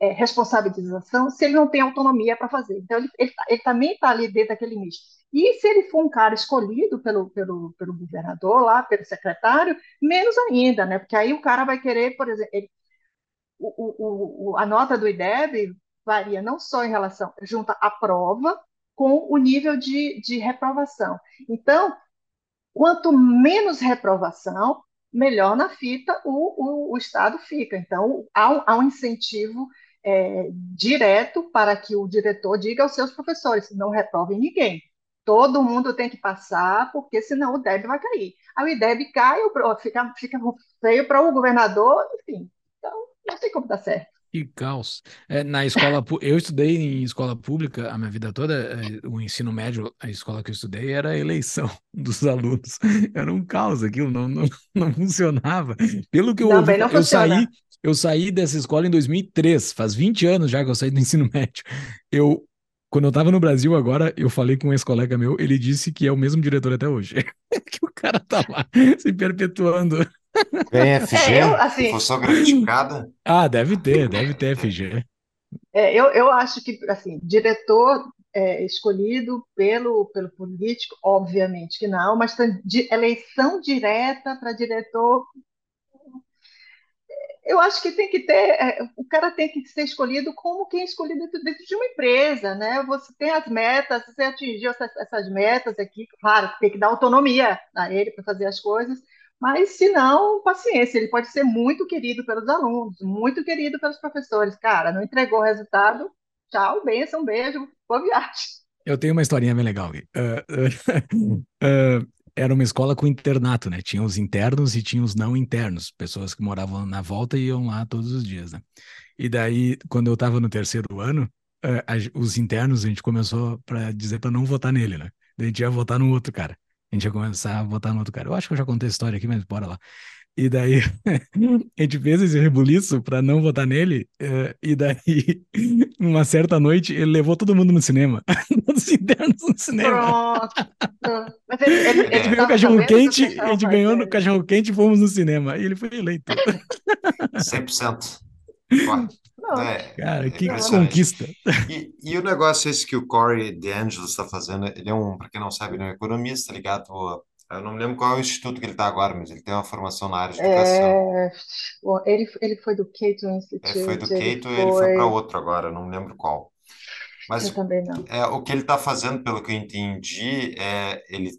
é, responsabilização se ele não tem autonomia para fazer. Então, ele, ele, ele também está ali dentro daquele nicho. E se ele for um cara escolhido pelo, pelo, pelo governador lá, pelo secretário, menos ainda, né? Porque aí o cara vai querer, por exemplo, ele, o, o, a nota do IDEB varia não só em relação, junta a prova com o nível de, de reprovação. Então, quanto menos reprovação, melhor na fita o, o, o Estado fica. Então, há, há um incentivo é, direto para que o diretor diga aos seus professores: não reprovem ninguém. Todo mundo tem que passar, porque senão o DEB vai cair. Aí o DEB cai, fica, fica feio para o governador, enfim. Então, não sei como dar certo. Que caos. É, na escola, eu estudei em escola pública a minha vida toda, é, o ensino médio, a escola que eu estudei era a eleição [laughs] dos alunos. Era um caos aquilo, não, não, não funcionava. Pelo que eu Também ouvi, eu saí, eu saí dessa escola em 2003, faz 20 anos já que eu saí do ensino [laughs] médio. Eu, quando eu estava no Brasil agora, eu falei com um ex-colega meu, ele disse que é o mesmo diretor até hoje. [laughs] que o cara tá lá se perpetuando. Tem FG? É, eu, assim, função gratificada? Ah, deve ter, deve ter FG. É, eu, eu acho que, assim, diretor é, escolhido pelo, pelo político, obviamente que não, mas de eleição direta para diretor, eu acho que tem que ter, é, o cara tem que ser escolhido como quem é escolhido dentro, dentro, de uma empresa, né? Você tem as metas, você atingiu essas, essas metas aqui, claro, tem que dar autonomia a ele para fazer as coisas, mas, se não, paciência, ele pode ser muito querido pelos alunos, muito querido pelos professores. Cara, não entregou o resultado, tchau, benção, beijo, boa viagem. Eu tenho uma historinha bem legal. Uh, uh, uh, era uma escola com internato, né? Tinha os internos e tinha os não internos, pessoas que moravam na volta e iam lá todos os dias, né? E daí, quando eu estava no terceiro ano, os internos a gente começou para dizer para não votar nele, né? A gente ia votar no outro cara. A gente ia começar a votar no outro cara. Eu acho que eu já contei a história aqui, mas bora lá. E daí [laughs] a gente fez esse rebuliço para não votar nele. Uh, e daí, [laughs] uma certa noite, ele levou todo mundo no cinema. [laughs] Todos internos no cinema. Pronto. Mas ele, ele, ele a gente ganhou cachorro quente, a gente ganhou no cachorro quente e fomos no cinema. E ele foi eleito. 100%. É, Cara, que conquista. E, e, o negócio esse que o Corey DeAngelo está fazendo, ele é um, para quem não sabe, ele é um economista ligado eu não me lembro qual é o instituto que ele está agora, mas ele tem uma formação na área de educação. É, ele, ele foi do Cato Institute. É, foi do Cato e ele foi, foi para outro agora, não me lembro qual. Mas eu também não. É, o que ele está fazendo, pelo que eu entendi, é ele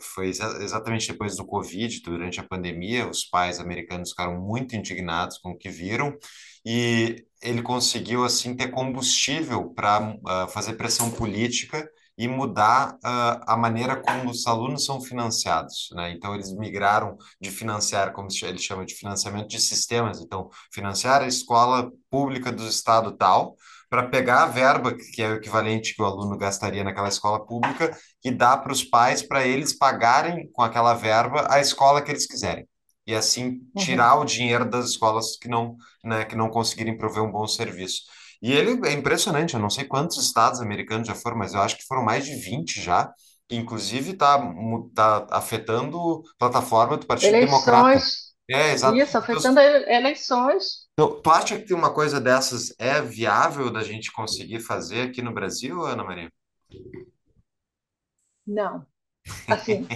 foi exatamente depois do Covid, durante a pandemia, os pais americanos ficaram muito indignados com o que viram e ele conseguiu assim ter combustível para uh, ah, fazer pressão política e mudar uh, a maneira como os alunos são financiados, né? Então eles migraram de financiar, como ele chama de financiamento de sistemas, então financiar a escola pública do estado tal para pegar a verba que é o equivalente que o aluno gastaria naquela escola pública e dar para os pais para eles pagarem com aquela verba a escola que eles quiserem e assim tirar uhum. o dinheiro das escolas que não, né, que não conseguirem prover um bom serviço. E ele é impressionante, eu não sei quantos estados americanos já foram, mas eu acho que foram mais de 20 já, inclusive está tá afetando a plataforma do Partido eleições, Democrata. É, exato. Isso, afetando eleições. Então, tu acha que uma coisa dessas é viável da gente conseguir fazer aqui no Brasil, Ana Maria? Não. [laughs] Assim,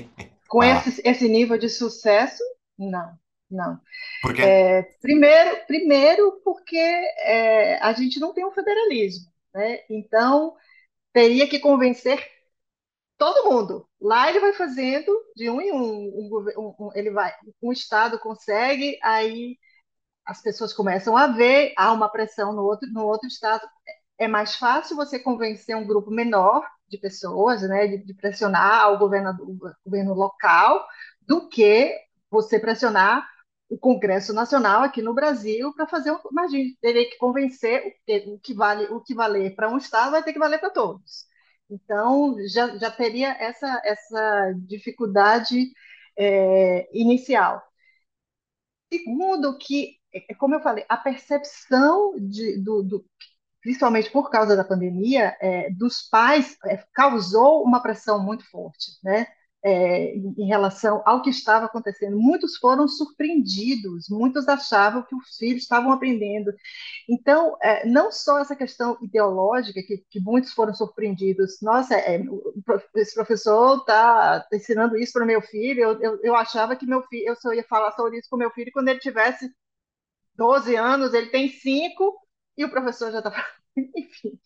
com ah. esse, esse nível de sucesso, não, não. Por quê? É, primeiro, primeiro porque é, a gente não tem um federalismo, né? Então teria que convencer todo mundo. Lá ele vai fazendo de um em um, um, um, ele vai, um estado consegue, aí as pessoas começam a ver, há uma pressão no outro, no outro estado. É mais fácil você convencer um grupo menor de pessoas, né, de, de pressionar o governo, o governo local, do que você pressionar o Congresso Nacional aqui no Brasil para fazer, imagine, teria que convencer o que vale o que valer para um estado vai ter que valer para todos. Então já, já teria essa essa dificuldade é, inicial. Segundo que, é, como eu falei, a percepção de, do, do principalmente por causa da pandemia, é, dos pais é, causou uma pressão muito forte, né? É, em relação ao que estava acontecendo. Muitos foram surpreendidos, muitos achavam que os filhos estavam aprendendo. Então, é, não só essa questão ideológica, que, que muitos foram surpreendidos, nossa, é, esse professor está ensinando isso para meu filho, eu, eu, eu, achava que meu filho, eu só ia falar sobre isso com meu filho quando ele tivesse 12 anos, ele tem 5 e o professor já [laughs] está. Enfim.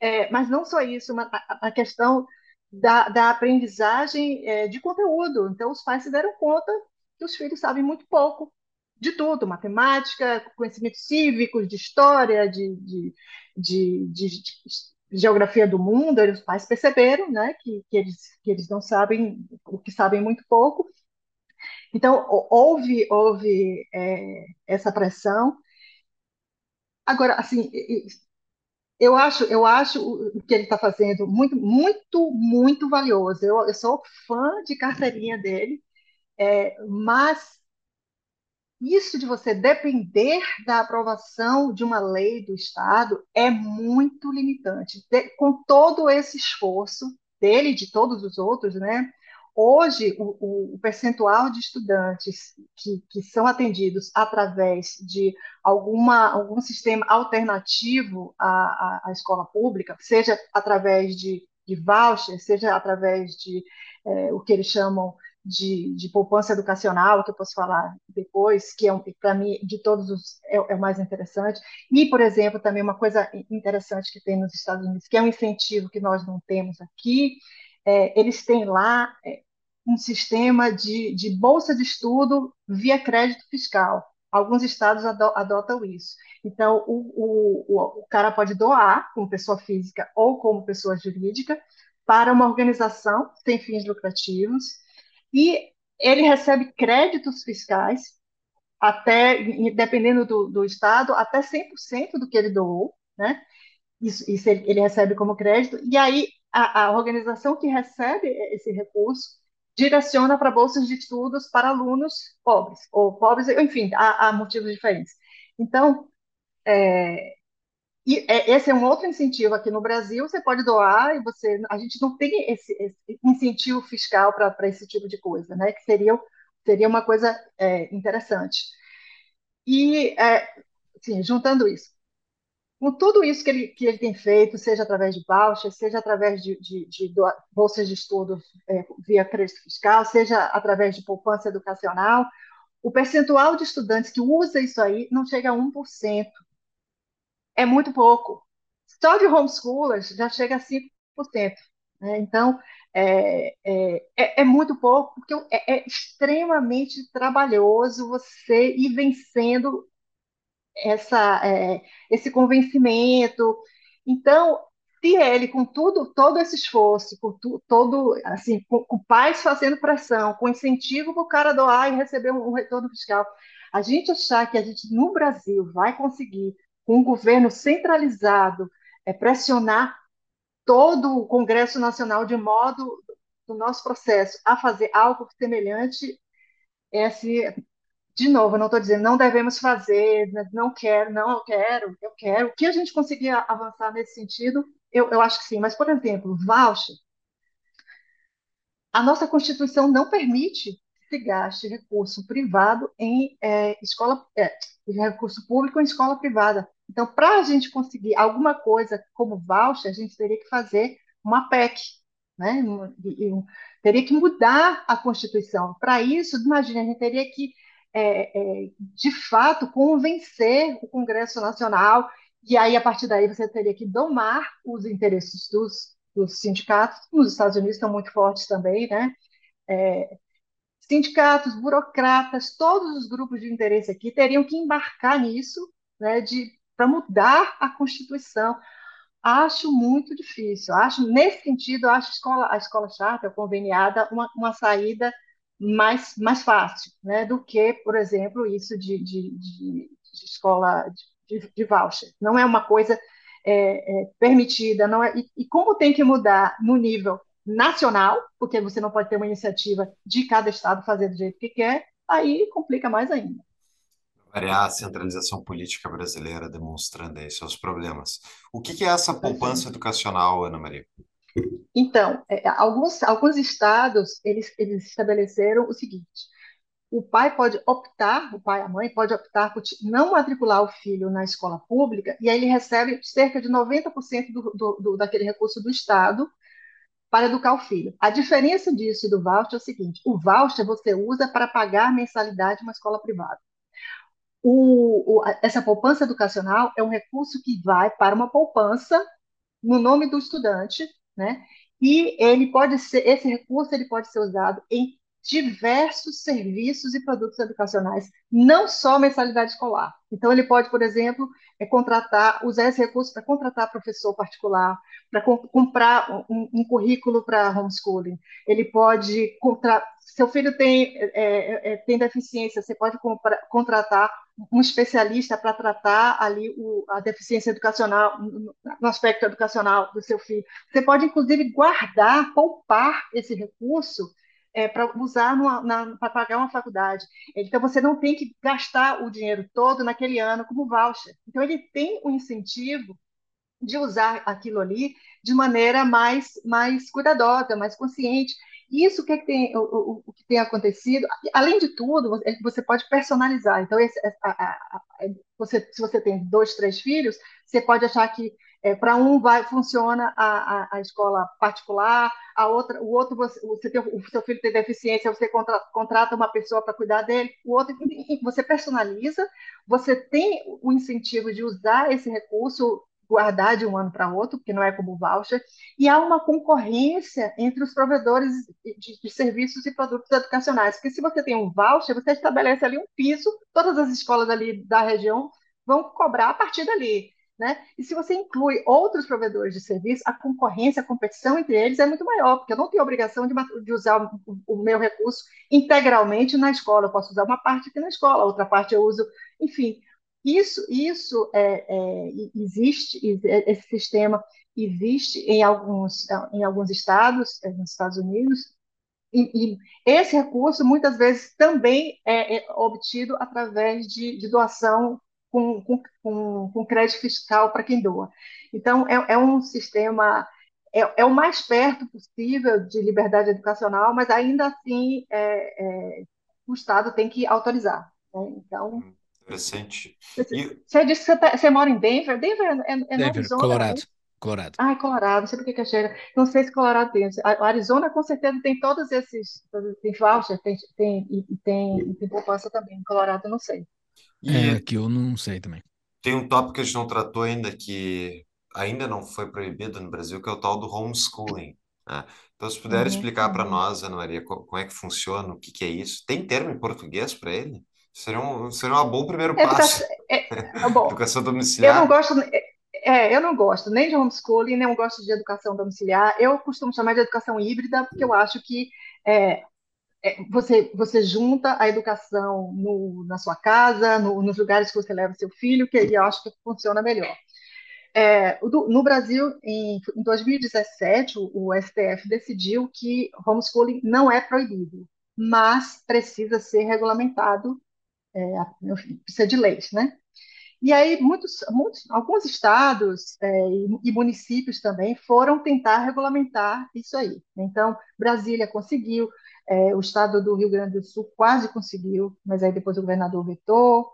É, mas não só isso, a, a questão da, da aprendizagem é, de conteúdo. Então, os pais se deram conta que os filhos sabem muito pouco de tudo, matemática, conhecimentos cívicos, de história, de, de, de, de, geografia do mundo, os pais perceberam né, que, que, eles, que eles não sabem, o que sabem muito pouco. Então, houve, houve é, essa pressão. Agora, assim, eu acho, eu acho o que ele está fazendo muito, muito, muito valioso. Eu, eu sou fã de carteirinha dele, é, mas isso de você depender da aprovação de uma lei do Estado é muito limitante. De, com todo esse esforço dele e de todos os outros, né? Hoje, o, o, percentual de estudantes que, que são atendidos através de alguma, algum sistema alternativo à, à, à escola pública, seja através de, de voucher, seja através de é, o que eles chamam de, de, poupança educacional, que eu posso falar depois, que é, um, para mim, de todos os, é, é, o mais interessante. E, por exemplo, também uma coisa interessante que tem nos Estados Unidos, que é um incentivo que nós não temos aqui, é, eles têm lá é, um sistema de, de, bolsa de estudo via crédito fiscal. Alguns estados adotam isso. Então, o, o, o cara pode doar, como pessoa física ou como pessoa jurídica, para uma organização sem fins lucrativos, e ele recebe créditos fiscais, até, dependendo do, do estado, até 100% do que ele doou, né? Isso, isso ele, ele recebe como crédito, e aí a, a organização que recebe esse recurso direciona para bolsas de estudos para alunos pobres, ou pobres, enfim, há, há motivos diferentes. Então, é, é, esse é um outro incentivo aqui no Brasil, você pode doar e você, a gente não tem esse, esse incentivo fiscal para esse tipo de coisa, né? Que seria, seria uma coisa é, interessante. E, é, assim, juntando isso, com tudo isso que ele, que ele tem feito, seja através de voucher, seja através de, de, de bolsas de estudo é, via crédito fiscal, seja através de poupança educacional, o percentual de estudantes que usa isso aí não chega a 1%. É muito pouco. Só de homeschoolers já chega a 5%. Né? Então, é, é, é, é, muito pouco, porque é, é extremamente trabalhoso você ir vencendo essa, é, esse convencimento. Então, se ele, com tudo, todo esse esforço, com tu, todo, assim, com, com pais fazendo pressão, com incentivo para o cara doar e receber um, um, retorno fiscal, a gente achar que a gente, no Brasil, vai conseguir, com um governo centralizado, é, pressionar todo o Congresso Nacional de modo, do nosso processo, a fazer algo semelhante, é, assim, de novo, eu não estou dizendo não devemos fazer, né, não quero, não, eu quero, eu quero. O que a gente conseguir avançar nesse sentido, eu, eu acho que sim. Mas, por exemplo, voucher, a nossa Constituição não permite que se gaste recurso privado em é, escola, é, recurso público em escola privada. Então, para a gente conseguir alguma coisa como voucher, a gente teria que fazer uma PEC, né? E, e, teria que mudar a Constituição. Para isso, imagine, a gente teria que é, é, de fato, convencer o Congresso Nacional, e aí, a partir daí, você teria que domar os interesses dos, dos sindicatos, nos Estados Unidos estão muito fortes também, né? É, sindicatos, burocratas, todos os grupos de interesse aqui teriam que embarcar nisso, né, para mudar a Constituição. Acho muito difícil. Acho, nesse sentido, acho a escola, a escola charter conveniada uma, uma saída mais, mais fácil, né, do que, por exemplo, isso de, de, de, de escola de, de, voucher. Não é uma coisa é, é, permitida, não é, e, e, como tem que mudar no nível nacional, porque você não pode ter uma iniciativa de cada estado fazer do jeito que quer, aí complica mais ainda. Variar a centralização política brasileira demonstrando aí seus problemas. O que, que é essa poupança educacional, Ana Maria? Então, é, alguns, alguns estados, eles, eles estabeleceram o seguinte, o pai pode optar, o pai e a mãe pode optar por não matricular o filho na escola pública, e aí ele recebe cerca de 90% do, do, do, daquele recurso do Estado para educar o filho. A diferença disso e do voucher é o seguinte: o voucher você usa para pagar mensalidade em uma escola privada. O, o, essa poupança educacional é um recurso que vai para uma poupança no nome do estudante, né? E ele pode ser, esse recurso ele pode ser usado em diversos serviços e produtos educacionais, não só mensalidade escolar. Então, ele pode, por exemplo, é, contratar, usar esse recurso para contratar professor particular, para co comprar um, um currículo para homeschooling. Ele pode contratar. Seu filho tem, é, é, é, tem deficiência, você pode contratar um especialista para tratar ali o, a deficiência educacional, no aspecto educacional do seu filho. Você pode, inclusive, guardar, poupar esse recurso é, para usar para pagar uma faculdade. Então, você não tem que gastar o dinheiro todo naquele ano como voucher. Então, ele tem o um incentivo de usar aquilo ali de maneira mais, mais cuidadosa, mais consciente. Isso que, é que tem, o, o, que tem acontecido, além de tudo, você pode personalizar. Então, esse, a, a, a, você, se você tem dois, três filhos, você pode achar que é, para um vai funciona a, a, a, escola particular, a outra, o outro você, você tem, o seu filho tem deficiência, você contra, contrata uma pessoa para cuidar dele, o outro você personaliza, você tem o incentivo de usar esse recurso guardar de um ano para outro, porque não é como voucher, e há uma concorrência entre os provedores de, de, serviços e produtos educacionais, porque se você tem um voucher, você estabelece ali um piso, todas as escolas ali da região vão cobrar a partir dali. Né? E se você inclui outros provedores de serviço, a concorrência, a competição entre eles é muito maior, porque eu não tenho obrigação de, de usar o, o, meu recurso integralmente na escola. Eu posso usar uma parte aqui na escola, outra parte eu uso, enfim. Isso, isso é, é, existe, esse sistema existe em alguns, em alguns estados, é, nos Estados Unidos, e, e esse recurso muitas vezes também é, é obtido através de, de doação com, com, com crédito fiscal para quem doa. Então, é, é um sistema, é, é, o mais perto possível de liberdade educacional, mas ainda assim é, é o Estado tem que autorizar. Né? Então. Interessante. Você, e... você disse que você, tá, você, mora em Denver? Denver é, é Denver, Arizona, Colorado. Né? Colorado. Ah, Colorado, não sei por que chega. Não sei se Colorado tem. A Arizona, com certeza, tem todos esses. Tem voucher, tem, tem, e tem, tem poupança também. Colorado, não sei. E É, que eu não sei também. tem um tópico que a gente não tratou ainda, que ainda não foi proibido no Brasil, que é o tal do homeschooling, né? Então, se puder Uhum, explicar para uhum. nós, Ana Maria, co- como é que funciona, o que que é isso? Tem termo em português para ele? Seria um, seria um bom primeiro passo. Educação, é, é, bom, [laughs] Educação eu não domiciliar? gosto, é, eu não gosto nem de homeschooling, nem gosto de educação domiciliar. Eu costumo chamar de educação híbrida, porque eu acho que é, é, você, você junta a educação no, na sua casa, no, nos lugares que você leva seu filho, que eu acho que funciona melhor. É, no Brasil, em, em 2017, o, o STF decidiu que homeschooling não é proibido, mas precisa ser regulamentado, é, precisa de leis, né? E aí, muitos, muitos, alguns estados é, e, e, municípios também foram tentar regulamentar isso aí. Então, Brasília conseguiu, é, o estado do Rio Grande do Sul quase conseguiu, mas aí depois o governador vetou.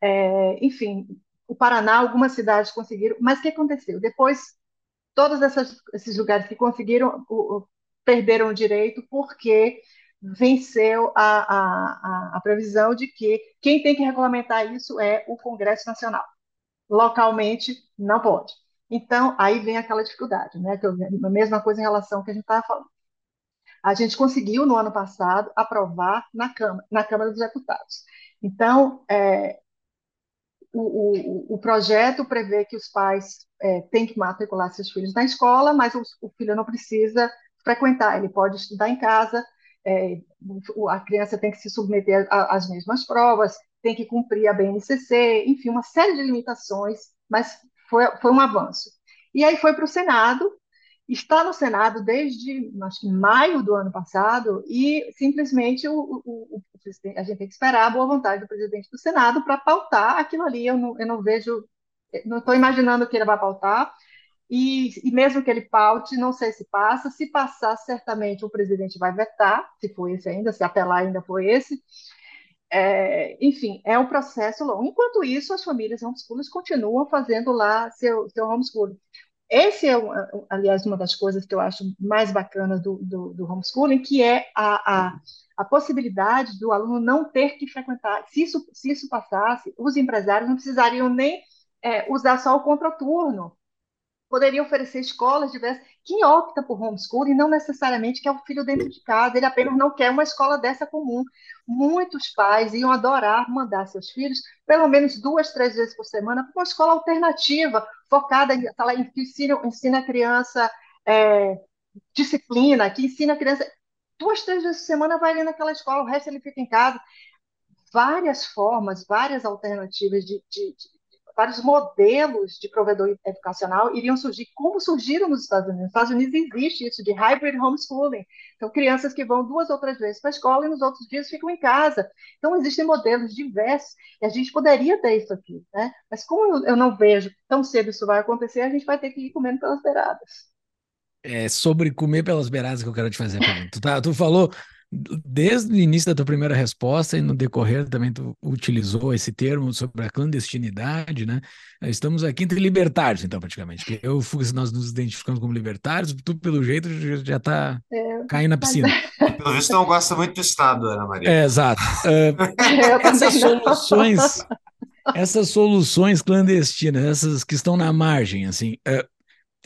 É, enfim, o Paraná, algumas cidades conseguiram, mas o que aconteceu? Depois, todos essas, esses lugares que conseguiram o, o, perderam o direito porque venceu a, a, a, previsão de que quem tem que regulamentar isso é o Congresso Nacional. Localmente, não pode. Então, aí vem aquela dificuldade, né? Que eu, a mesma coisa em relação ao que a gente estava falando. A gente conseguiu, no ano passado, aprovar na Câmara, na Câmara dos Deputados. Então, é, o, o, o, projeto prevê que os pais é, têm que matricular seus filhos na escola, mas o, o filho não precisa frequentar, ele pode estudar em casa, é, a criança tem que se submeter às mesmas provas, tem que cumprir a BNCC, enfim, uma série de limitações, mas foi, foi um avanço. E aí foi para o Senado, está no Senado desde acho que maio do ano passado e simplesmente o, o, o, a gente tem que esperar a boa vontade do presidente do Senado para pautar aquilo ali. Eu não, eu não vejo, não estou imaginando que ele vai pautar. E, e, mesmo que ele paute, não sei se passa. Se passar, certamente o presidente vai vetar, se for esse ainda, se lá ainda for esse. É, enfim, é um processo longo. Enquanto isso, as famílias homeschoolers continuam fazendo lá seu, seu homeschooling. Esse é, aliás, uma das coisas que eu acho mais bacanas do, do, do homeschooling, que é a, a, a, possibilidade do aluno não ter que frequentar. Se isso, se isso passasse, os empresários não precisariam nem é, usar só o contraturno poderia oferecer escolas diversas. Quem opta por homeschooling não necessariamente quer o filho dentro de casa, ele apenas não quer uma escola dessa comum. Muitos pais iam adorar mandar seus filhos pelo menos duas, três vezes por semana para uma escola alternativa, focada em, em que ensina, ensina a criança é, disciplina, que ensina a criança duas, três vezes por semana vai ali naquela escola, o resto ele fica em casa. Várias formas, várias alternativas de, de, de vários modelos de provedor educacional iriam surgir, como surgiram nos Estados Unidos. Nos Estados Unidos existe isso de hybrid homeschooling. Então, crianças que vão duas ou três vezes para a escola e nos outros dias ficam em casa. Então, existem modelos diversos e a gente poderia ter isso aqui, né? Mas como eu não vejo tão cedo isso vai acontecer, a gente vai ter que ir comendo pelas beiradas. É sobre comer pelas beiradas que eu quero te fazer a tá, tu falou desde o início da tua primeira resposta e no decorrer também tu utilizou esse termo sobre a clandestinidade, né? Estamos aqui entre libertários, então, praticamente. Eu, se nós nos identificamos como libertários, tu, pelo jeito, já está é, caindo na piscina. Pelo visto, não gosta muito do Estado, Ana Maria. É, exato. [laughs] Uh, essas soluções, essas soluções clandestinas, essas que estão na margem, assim, uh,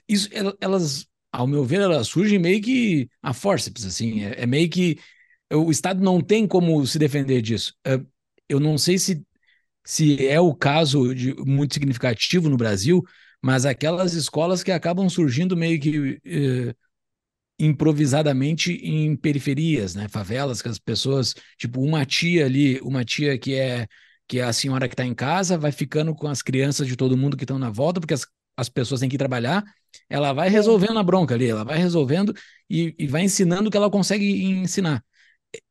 isso, elas ao meu ver, elas surgem meio que a forceps, assim, é, é, meio que o Estado não tem como se defender disso. É, eu não sei se, se é o caso de, muito significativo no Brasil, mas aquelas escolas que acabam surgindo meio que eh, improvisadamente em periferias, né? Favelas, que as pessoas, tipo, uma tia ali, uma tia que é que é a senhora que está em casa, vai ficando com as crianças de todo mundo que estão na volta, porque as, as pessoas têm que trabalhar, ela vai resolvendo a bronca ali, ela vai resolvendo e, e vai ensinando o que ela consegue ensinar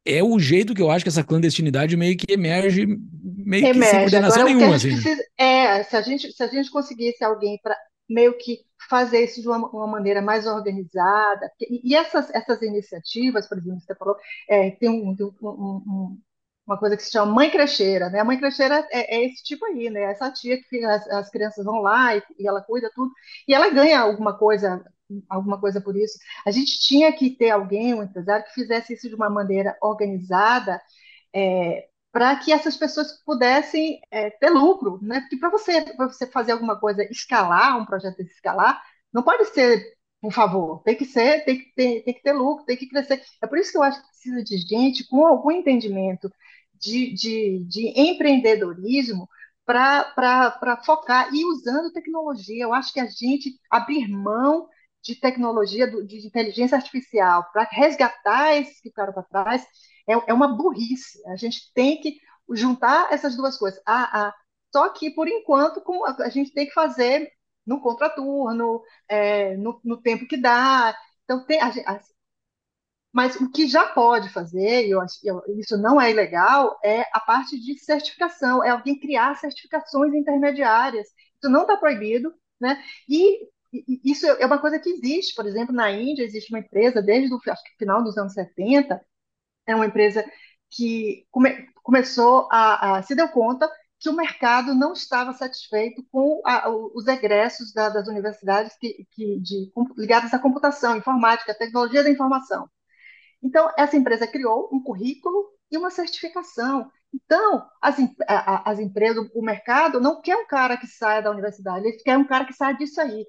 é o jeito que eu acho que essa clandestinidade meio que emerge, meio emerge. que sem coordenação Agora, nenhuma. Assim, né? precisa, é, se a, gente, se a gente conseguisse alguém para meio que fazer isso de uma, uma maneira mais organizada, e, e, essas, essas iniciativas, por exemplo, você falou, é, tem um, um, um, uma coisa que se chama mãe crecheira, né? A mãe crecheira é, é esse tipo aí, né? Essa tia que as, as crianças vão lá e, e, ela cuida tudo, e ela ganha alguma coisa alguma coisa por isso. A gente tinha que ter alguém, um empresário, que fizesse isso de uma maneira organizada, é, para que essas pessoas pudessem é, ter lucro, né? Porque para você, você fazer alguma coisa, escalar, um projeto desse escalar, não pode ser por favor, tem que ser, tem que ter, tem que ter lucro, tem que crescer. É por isso que eu acho que precisa de gente com algum entendimento de, de, de empreendedorismo para focar e usando tecnologia. Eu acho que a gente abrir mão de tecnologia, de inteligência artificial, para resgatar esses que ficaram para trás, é, é, uma burrice. A gente tem que juntar essas duas coisas. Ah, ah, só que, por enquanto, a gente tem que fazer no contraturno, é, no, no, tempo que dá. Então, tem, a, a, mas o que já pode fazer, e eu, eu, isso não é ilegal, é a parte de certificação, é alguém criar certificações intermediárias. Isso não está proibido, né? E isso é uma coisa que existe, por exemplo, na Índia existe uma empresa, desde o final dos anos 70, é uma empresa que come, começou a, a, se deu conta que o mercado não estava satisfeito com a, os egressos da, das universidades que, que de, ligados à computação, informática, tecnologia da informação. Então, essa empresa criou um currículo e uma certificação. Então, as, as empresas, o mercado não quer um cara que saia da universidade, ele quer um cara que saia disso aí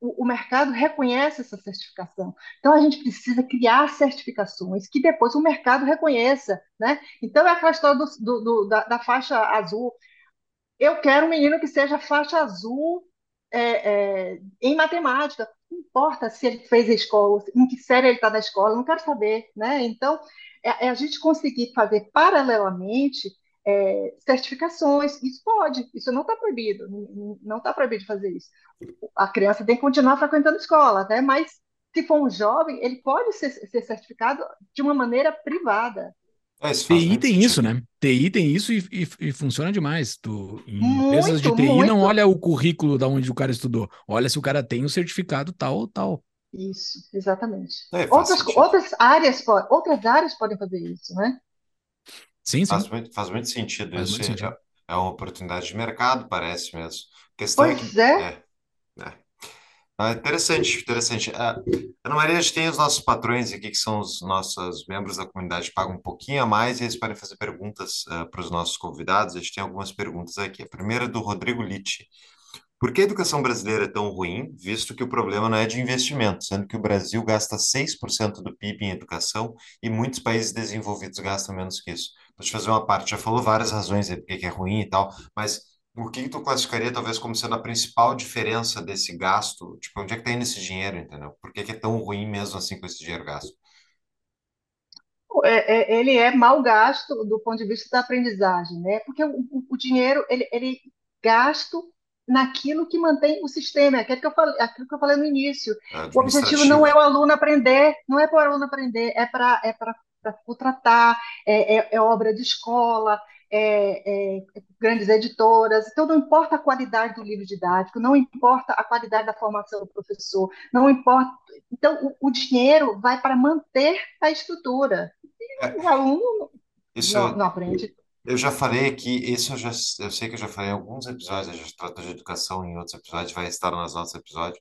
o, o, mercado reconhece essa certificação. Então, a gente precisa criar certificações que depois o mercado reconheça. Né? Então, é aquela história do, do, do, da, da, faixa azul. Eu quero um menino que seja faixa azul é, é, em matemática. Não importa se ele fez a escola, em que série ele está na escola, não quero saber. Né? Então, é, é a gente conseguir fazer paralelamente é, certificações. Isso pode, isso não está proibido, não está proibido de fazer isso. A criança tem que continuar frequentando escola, né? mas se for um jovem, ele pode ser, ser certificado de uma maneira privada. É, TI muito tem isso, né? TI tem isso e, e- e funciona demais. Tu, em empresas de Muito, TI não muito. olha o currículo da onde o cara estudou, olha se o cara tem o certificado tal ou tal. Isso, exatamente. É, Outras, sentido. outras áreas, outras áreas podem fazer isso, né? Sim, Faz sim, muito, faz muito sentido faz isso. muito É, sentido. é uma oportunidade de mercado, parece mesmo. A questão é Pois que. é, É, é. Ah, interessante, interessante. Ah, Ana Maria, a gente tem os nossos patrões aqui, que são os nossos membros da comunidade, que pagam um pouquinho a mais e eles podem fazer perguntas para os nossos convidados. A gente tem algumas perguntas aqui. A primeira é do Rodrigo Litti. Por que a educação brasileira é tão ruim, visto que o problema não é de investimento, sendo que o Brasil gasta 6% do PIB em educação e muitos países desenvolvidos gastam menos que isso? Vou te fazer uma parte, já falou várias razões aí por que que é ruim e tal, mas o que que tu classificaria talvez como sendo a principal diferença desse gasto? Tipo, onde é que tá indo esse dinheiro, entendeu? Por que que é tão ruim mesmo assim com esse dinheiro gasto? é- é- ele é mal gasto do ponto de vista da aprendizagem, né? Porque o, o- o dinheiro ele, ele é gasto naquilo que mantém o sistema, é aquilo que eu falei, aquilo que eu falei no início. É O objetivo não é administrativo? o aluno aprender, não é para o aluno aprender, é para é para contratar, é, é, é obra de escola, é, é grandes editoras. Então, não importa a qualidade do livro didático, não importa a qualidade da formação do professor, não importa. Então, o, o dinheiro vai para manter a estrutura. É, O aluno não, isso não aprende. Eu já falei aqui, isso eu já, eu sei que eu já falei em alguns episódios, a gente tratou de educação em outros episódios, vai estar nos nossos episódios,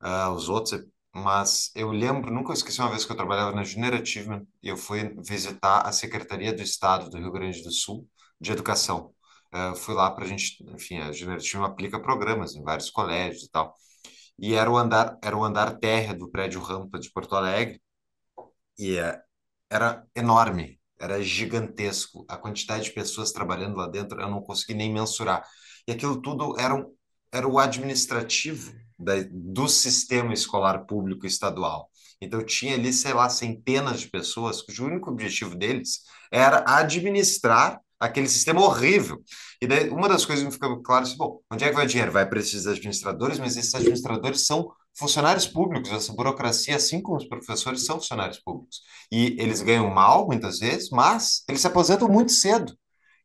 ah, os outros, mas eu lembro, nunca esqueci uma vez que eu trabalhava na Junior Achievement e eu fui visitar a Secretaria do Estado do Rio Grande do Sul de Educação. Eu fui lá para a gente, enfim, a Achievement aplica programas em vários colégios e tal. E era o andar, era o andar térreo do prédio Rampa de Porto Alegre, e é, era enorme, era gigantesco. A quantidade de pessoas trabalhando lá dentro, eu não consegui nem mensurar. E aquilo tudo era, um, era o administrativo da, do sistema escolar público estadual. Então, tinha ali, sei lá, centenas de pessoas cujo único objetivo deles era administrar aquele sistema horrível. E daí, uma das coisas que me ficou claro é bom, onde é que vai o dinheiro? Vai para esses administradores, mas esses administradores são funcionários públicos, essa burocracia, assim como os professores, são funcionários públicos. E eles ganham mal, muitas vezes, mas eles se aposentam muito cedo.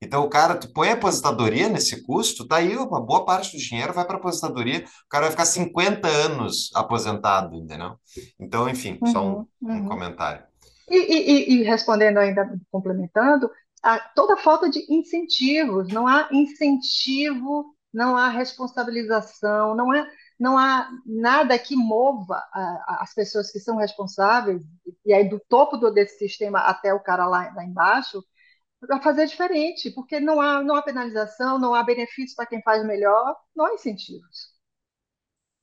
Então, o cara, tu põe a aposentadoria nesse custo, tá aí uma boa parte do dinheiro vai para aposentadoria, o cara vai ficar 50 anos aposentado, entendeu? Então, enfim, só um, Uhum, um uhum. comentário. E, e- e- respondendo ainda, complementando, a, toda a falta de incentivos, não há incentivo, não há responsabilização, não há, não há nada que mova a- as pessoas que são responsáveis, e aí do topo do, desse sistema até o cara lá, lá embaixo, a fazer diferente, porque não há, não há penalização, não há benefício para quem faz melhor, não há incentivos.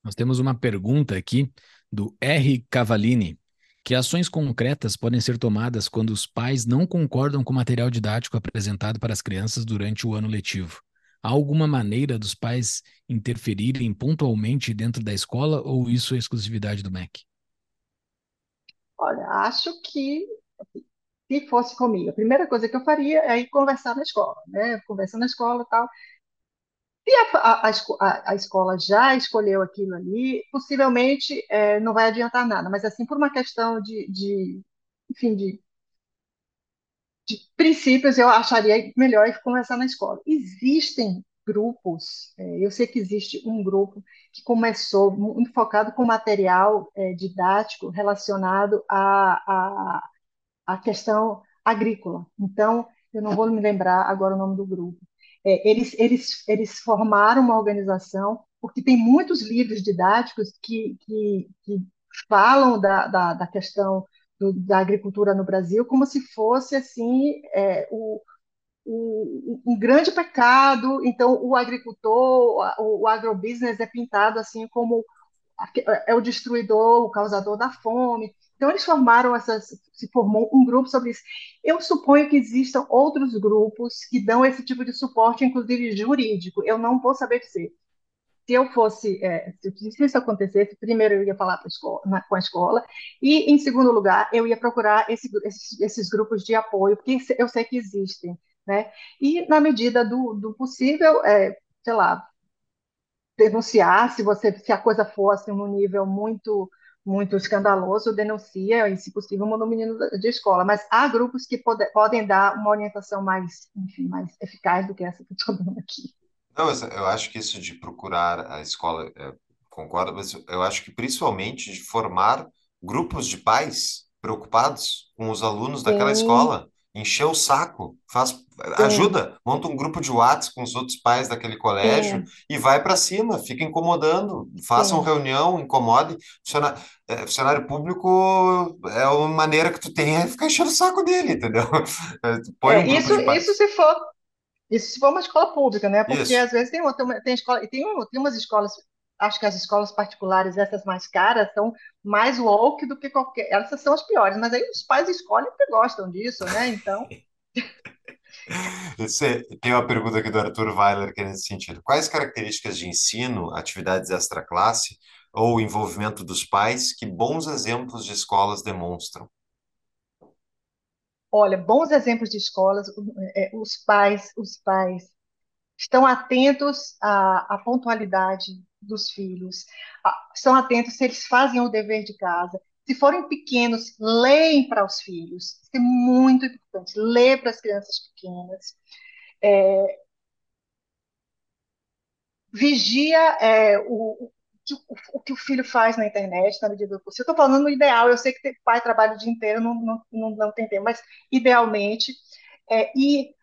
Nós temos uma pergunta aqui do R. Cavalini. Que ações concretas podem ser tomadas quando os pais não concordam com o material didático apresentado para as crianças durante o ano letivo? Há alguma maneira dos pais interferirem pontualmente dentro da escola ou isso é exclusividade do MEC? Olha, acho que se fosse comigo, a primeira coisa que eu faria é ir conversar na escola, né? Conversar na escola e tal. Se a, a, a, a escola já escolheu aquilo ali, possivelmente é, não vai adiantar nada, mas assim, por uma questão de, de, enfim, de, de princípios, eu acharia melhor ir conversar na escola. Existem grupos, é, eu sei que existe um grupo que começou muito focado com material é, didático relacionado a, a a questão agrícola. Então, eu não vou me lembrar agora o nome do grupo. É, eles, eles, eles formaram uma organização, porque tem muitos livros didáticos que, que, que falam da, da, da questão do, da agricultura no Brasil como se fosse assim é, o, o, um grande pecado. Então, o agricultor, o, o agrobusiness é pintado assim como é o destruidor, o causador da fome. Então, eles formaram essas, se formou um grupo sobre isso. Eu suponho que existam outros grupos que dão esse tipo de suporte, inclusive jurídico. Eu não vou saber dizer. Se eu fosse, é, se isso acontecesse, primeiro eu ia falar escola, na, com a escola, e, em segundo lugar, eu ia procurar esse, esses, esses, grupos de apoio, porque eu sei que existem. Né? E, na medida do, do possível, é, sei lá, denunciar se você se a coisa fosse num nível muito muito escandaloso, denuncia e, se possível, manda o menino de escola. Mas há grupos que pode, podem dar uma orientação mais, enfim, mais eficaz do que essa que eu estou dando aqui. Não, eu acho que isso de procurar a escola, é, concordo, mas eu acho que principalmente de formar grupos de pais preocupados com os alunos daquela Sim, escola, encher o saco, faz, sim, ajuda, monta um grupo de WhatsApp com os outros pais daquele colégio sim, e vai para cima, fica incomodando, façam reunião, incomode. Funcionário, é, funcionário público é uma maneira que tu tem é ficar enchendo o saco dele, entendeu? [laughs] É, Põe um É, grupo isso, isso se for, isso se for uma escola pública, né? Porque Isso. às vezes tem, tem, tem escola, tem, um- tem umas escolas, acho que as escolas particulares, essas mais caras, são mais woke do que qualquer. Essas são as piores, mas aí os pais escolhem porque gostam disso, né? Então, [laughs] Você, tem uma pergunta aqui do Arthur Weiler que é nesse sentido. Quais características de ensino, atividades extra-classe ou envolvimento dos pais que bons exemplos de escolas demonstram? olha, bons exemplos de escolas, é, os pais, os pais estão atentos à, à pontualidade dos filhos, a- estão atentos se eles fazem o dever de casa. Se forem pequenos, leem para os filhos. Isso é muito importante. Lê para as crianças pequenas. Vigia é, o, o, que o, que o filho faz na internet, na medida do possível. Eu estou falando no ideal. Eu sei que pai trabalha o dia inteiro, não, não, não, não tem tempo, mas idealmente. É, e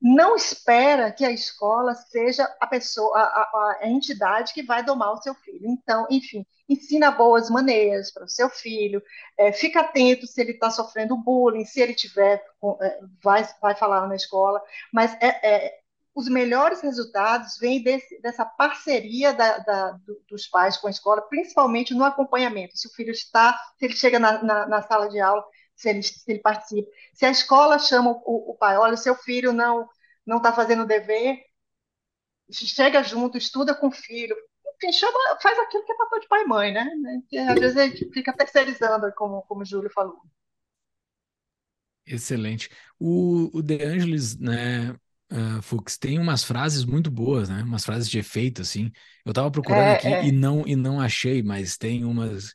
não espera que a escola seja a pessoa, a, a, a entidade que vai domar o seu filho. Então, enfim, ensina boas maneiras para o seu filho, é, fica atento se ele está sofrendo bullying, se ele tiver, é, vai, vai falar na escola, mas é, é, os melhores resultados vêm desse, dessa parceria da, da, do, dos pais com a escola, principalmente no acompanhamento. Se o filho está, se ele chega na, na, na sala de aula, se ele, se ele participa. Se a escola chama o, o pai, olha, o seu filho não não está fazendo o dever, chega junto, estuda com o filho, enfim, chama, faz aquilo que é papel de pai e mãe, né? Que às vezes a gente fica terceirizando, como, como o Júlio falou. Excelente. O, o De Angelis, né, uh, Fux, tem umas frases muito boas, né? Umas frases de efeito, assim. Eu tava procurando aqui É, e é, não, e não achei, mas tem umas.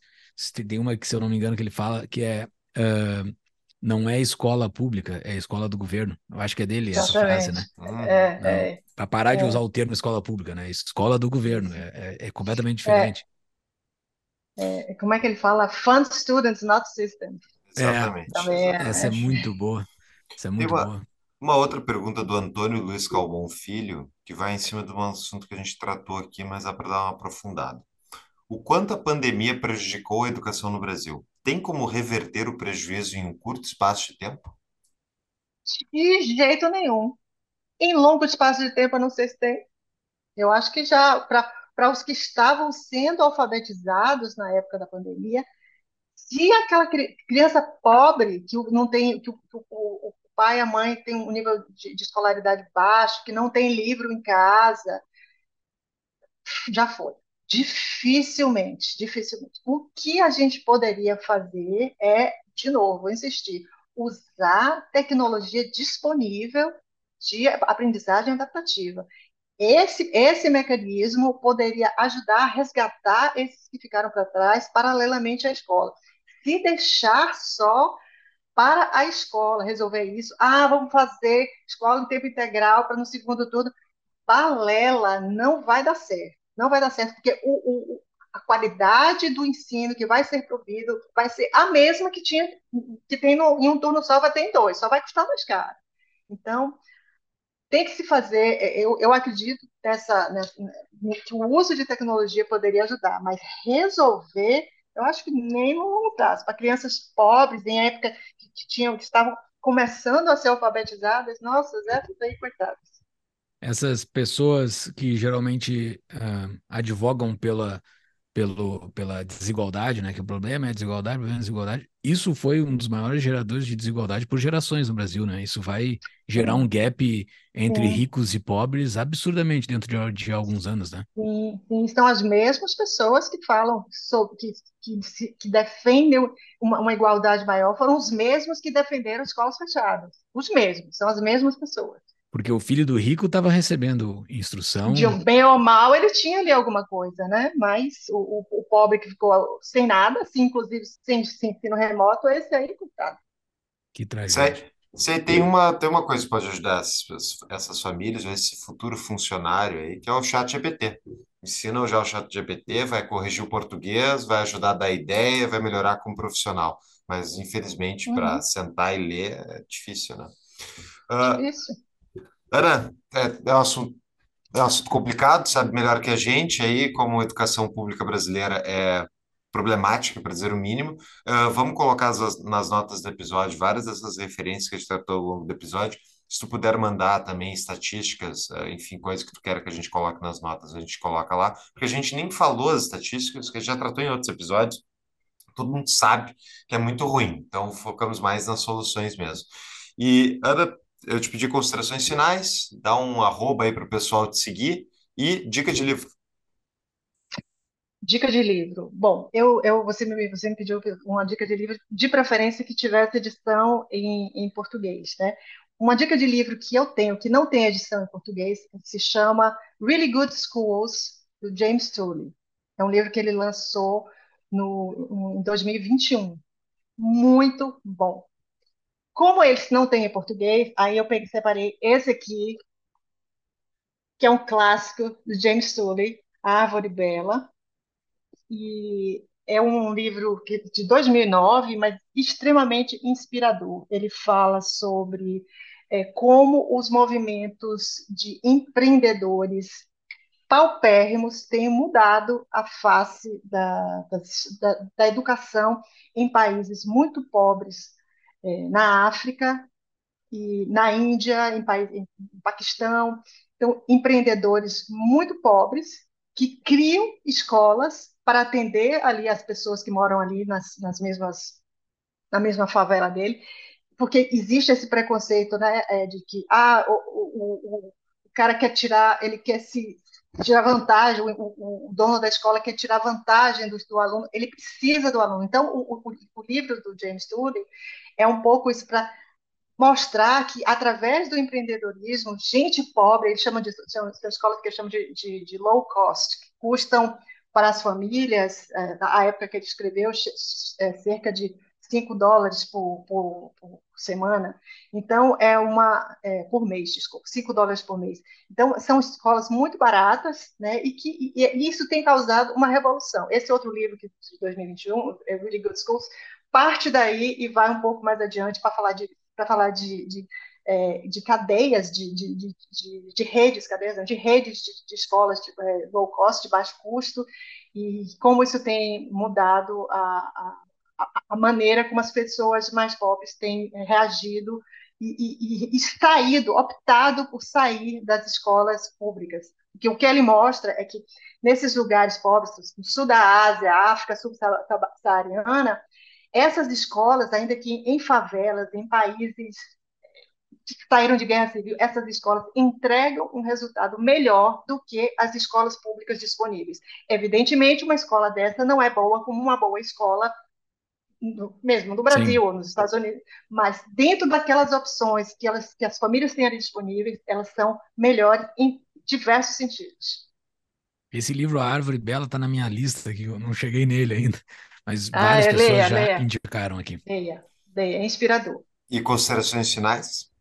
Tem uma que, se eu não me engano, que ele fala que é. Uh, não é escola pública, é escola do governo. Eu acho que é dele essa frase, exatamente. né? Não, É, é, para parar de usar é, o termo escola pública, né? Escola do governo, é, é, é completamente É, diferente. é, como é que ele fala? Fund students, not systems. É, Exatamente, Também exatamente. essa é é, muito boa. Essa é muito uma, boa. uma outra pergunta do Antônio Luiz Calmon Filho, que vai em cima de um assunto que a gente tratou aqui, mas dá para dar uma aprofundada. O quanto a pandemia prejudicou a educação no Brasil? Tem como reverter o prejuízo em um curto espaço de tempo? de jeito nenhum. Em longo espaço de tempo, eu não sei se tem. Eu acho que já, para os que estavam sendo alfabetizados na época da pandemia, Se aquela cri- criança pobre, que não tem, que o, o- o pai e a mãe têm um nível de, de escolaridade baixo, que não tem livro em casa, já foi. Dificilmente, dificilmente. O que a gente poderia fazer é, de novo, vou insistir, usar tecnologia disponível de aprendizagem adaptativa. Esse, esse mecanismo poderia ajudar a resgatar esses que ficaram para trás paralelamente à escola. Se deixar só para a escola resolver isso, ah, vamos fazer escola em tempo integral para no segundo turno, balela, não vai dar certo. Não vai dar certo, porque o, o, a qualidade do ensino que vai ser provido vai ser a mesma que tinha que tem no, em um turno só, vai ter em dois, só vai custar mais caro. Então, tem que se fazer, eu, eu acredito nessa, nessa, que o uso de tecnologia poderia ajudar, mas resolver, eu acho que nem no longo prazo. Para crianças pobres, em época que, que, tinham, que estavam começando a ser alfabetizadas, nossa, essas aí, coitadas. Essas pessoas que geralmente ah, advogam pela, pelo, pela desigualdade, né? Que o problema é a desigualdade, o problema é a desigualdade. Isso foi um dos maiores geradores de desigualdade por gerações no Brasil, né? Isso vai gerar um gap entre sim, ricos e pobres absurdamente dentro de, de alguns anos, né? sim, sim. Estão as mesmas pessoas que falam sobre, que, que, que defendem uma, uma igualdade maior, foram os mesmos que defenderam escolas fechadas. Os mesmos, são as mesmas pessoas. Porque o filho do rico estava recebendo instrução. De um bem ou mal, ele tinha ali alguma coisa, né? Mas o, o, o pobre que ficou sem nada, assim, inclusive sem, sem ensino remoto, esse aí, coitado. Que tragédia. aí tem uma, tem uma coisa que pode ajudar essas, essas famílias, esse futuro funcionário aí, que é o chat GPT. Ensina já o chat GPT, vai corrigir o português, vai ajudar a dar ideia, vai melhorar como profissional. Mas, infelizmente, para Uhum, sentar e ler é difícil, né? Ah, difícil. Ana, é, é um assunto, é um assunto complicado, sabe melhor que a gente aí, como a educação pública brasileira é problemática, para dizer o mínimo. Ah, vamos colocar as- nas notas do episódio várias dessas referências que a gente tratou ao longo do episódio. Se tu puder mandar também estatísticas, ah, enfim, coisas que tu queira que a gente coloque nas notas, a gente coloca lá, porque a gente nem falou as estatísticas, que a gente já tratou em outros episódios, todo mundo sabe que é muito ruim, então focamos mais nas soluções mesmo. E, Ana, eu te pedi considerações finais, dá um arroba aí para o pessoal te seguir e dica de livro. Dica de livro. Bom, eu, eu, você me, você me pediu uma dica de livro, de preferência que tivesse edição em, em português, né? Uma dica de livro que eu tenho, que não tem edição em português, se chama Really Good Schools, do James Tully. É um livro que ele lançou no, em 2021. Muito bom. Como eles não têm em português, aí eu peguei, separei esse aqui, que é um clássico do James Tully, A Árvore Bela e é um livro de 2009, mas extremamente inspirador. Ele fala sobre é, como os movimentos de empreendedores paupérrimos têm mudado a face da, da, da educação em países muito pobres, é, na África e na Índia, em, em Paquistão. Então, empreendedores muito pobres que criam escolas para atender ali as pessoas que moram ali nas, nas mesmas, na mesma favela dele, porque existe esse preconceito, né, é, de que ah, o, o, o, o cara quer tirar, ele quer se tirar vantagem, o, o, o dono da escola quer tirar vantagem do, do aluno, ele precisa do aluno. Então, o, o, livro do James Tully é um pouco isso para mostrar que, através do empreendedorismo, gente pobre, eles chamam de, são escolas que eles chamam de, de, de low cost, que custam para as famílias, é, na época que ele escreveu, é, cerca de 5 dólares por, por, por, semana. Então, é uma, é, por mês, desculpa, 5 dólares por mês. Então, são escolas muito baratas, né, e que e, isso tem causado uma revolução. Esse outro livro que, de 2021, é Really Good Schools, parte daí e vai um pouco mais adiante para falar de para falar de, de, é, de cadeias, de, de, de, de, redes, cadeias, de redes de, escolas de, é, low cost, de baixo custo, e como isso tem mudado a, a, a maneira como as pessoas mais pobres têm é, reagido e, e, e, saído, optado por sair das escolas públicas. Porque o que ele mostra é que nesses lugares pobres, no sul da Ásia, África subsaariana, essas escolas, ainda que em favelas, em países que saíram de guerra civil, essas escolas entregam um resultado melhor do que as escolas públicas disponíveis. Evidentemente, uma escola dessa não é boa como uma boa escola no, mesmo no Brasil Sim. ou nos Estados Unidos, mas dentro daquelas opções que, elas, que as famílias têm ali disponíveis, elas são melhores em diversos sentidos. Esse livro, A Árvore Bela, está na minha lista, que eu não cheguei nele ainda, mas Ah, várias é, pessoas leia, já leia, indicaram aqui. leia, leia, é inspirador. E considerações finais?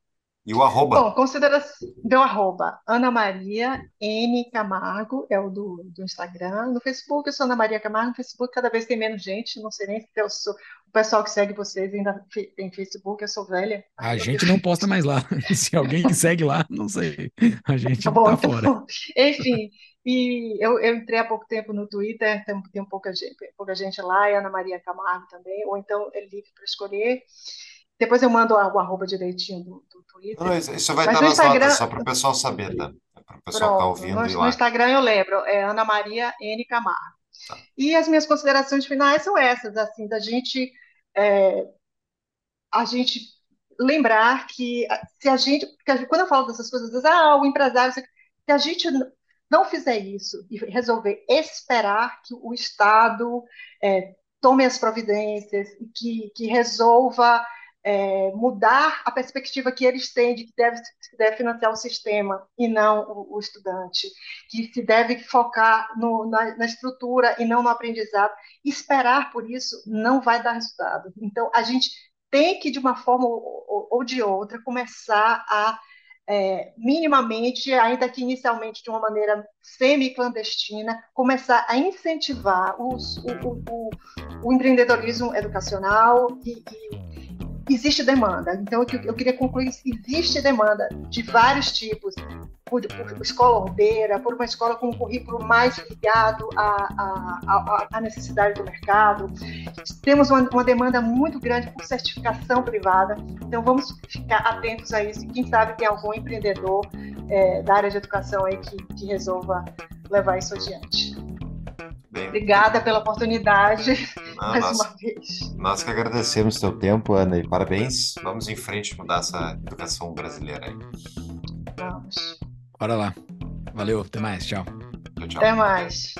E o arroba? Bom, considera meu arroba, Ana Maria N Camargo, é o do, do Instagram. No Facebook, eu sou Ana Maria Camargo. No Facebook, cada vez tem menos gente. Não sei nem se eu sou. O pessoal que segue vocês ainda tem Facebook, eu sou velha. A gente não posta mais lá. [laughs] Se alguém segue lá, não sei. A gente Tá bom, tá então, fora. enfim, e eu, eu entrei há pouco tempo no Twitter, tem, tem pouca gente, pouca gente lá, e Ana Maria Camargo também, ou então é livre para escolher. Depois eu mando o arroba direitinho do, do Twitter. Não, isso vai Mas estar nas notas, Instagram- só para o pessoal saber, tá? Para o pessoal que está Pronto, ouvindo no, no. Instagram eu lembro, é Ana Maria N Camargo. Tá. E as minhas considerações finais são essas, assim, da gente, é, a gente lembrar que se a gente, porque quando eu falo dessas coisas, diz, ah, o empresário, se a gente não fizer isso e resolver esperar que o Estado é, tome as providências e que, que resolva é, mudar a perspectiva que eles têm de que deve, se deve financiar o sistema e não o, o estudante, que se deve focar no, na, na, estrutura e não no aprendizado. Esperar por isso não vai dar resultado. Então, a gente tem que, de uma forma ou, ou de outra, começar a é, minimamente, ainda que inicialmente de uma maneira semi-clandestina, começar a incentivar os, o, o, o, empreendedorismo educacional e, e existe demanda. Então, eu queria concluir: existe demanda de vários tipos, por, por escola ordeira, por uma escola com um currículo mais ligado à, à, à necessidade do mercado. Temos uma, uma, demanda muito grande por certificação privada, então vamos ficar atentos a isso. Quem sabe tem algum empreendedor é, da área de educação aí que, que resolva levar isso adiante. Bem, Obrigada pela oportunidade [laughs] ah, mais nós, uma vez. Nós que agradecemos seu tempo, Ana, e parabéns. Vamos em frente mudar essa educação brasileira aí. Vamos. Bora lá. Valeu, até mais, tchau. tchau, tchau. Até mais.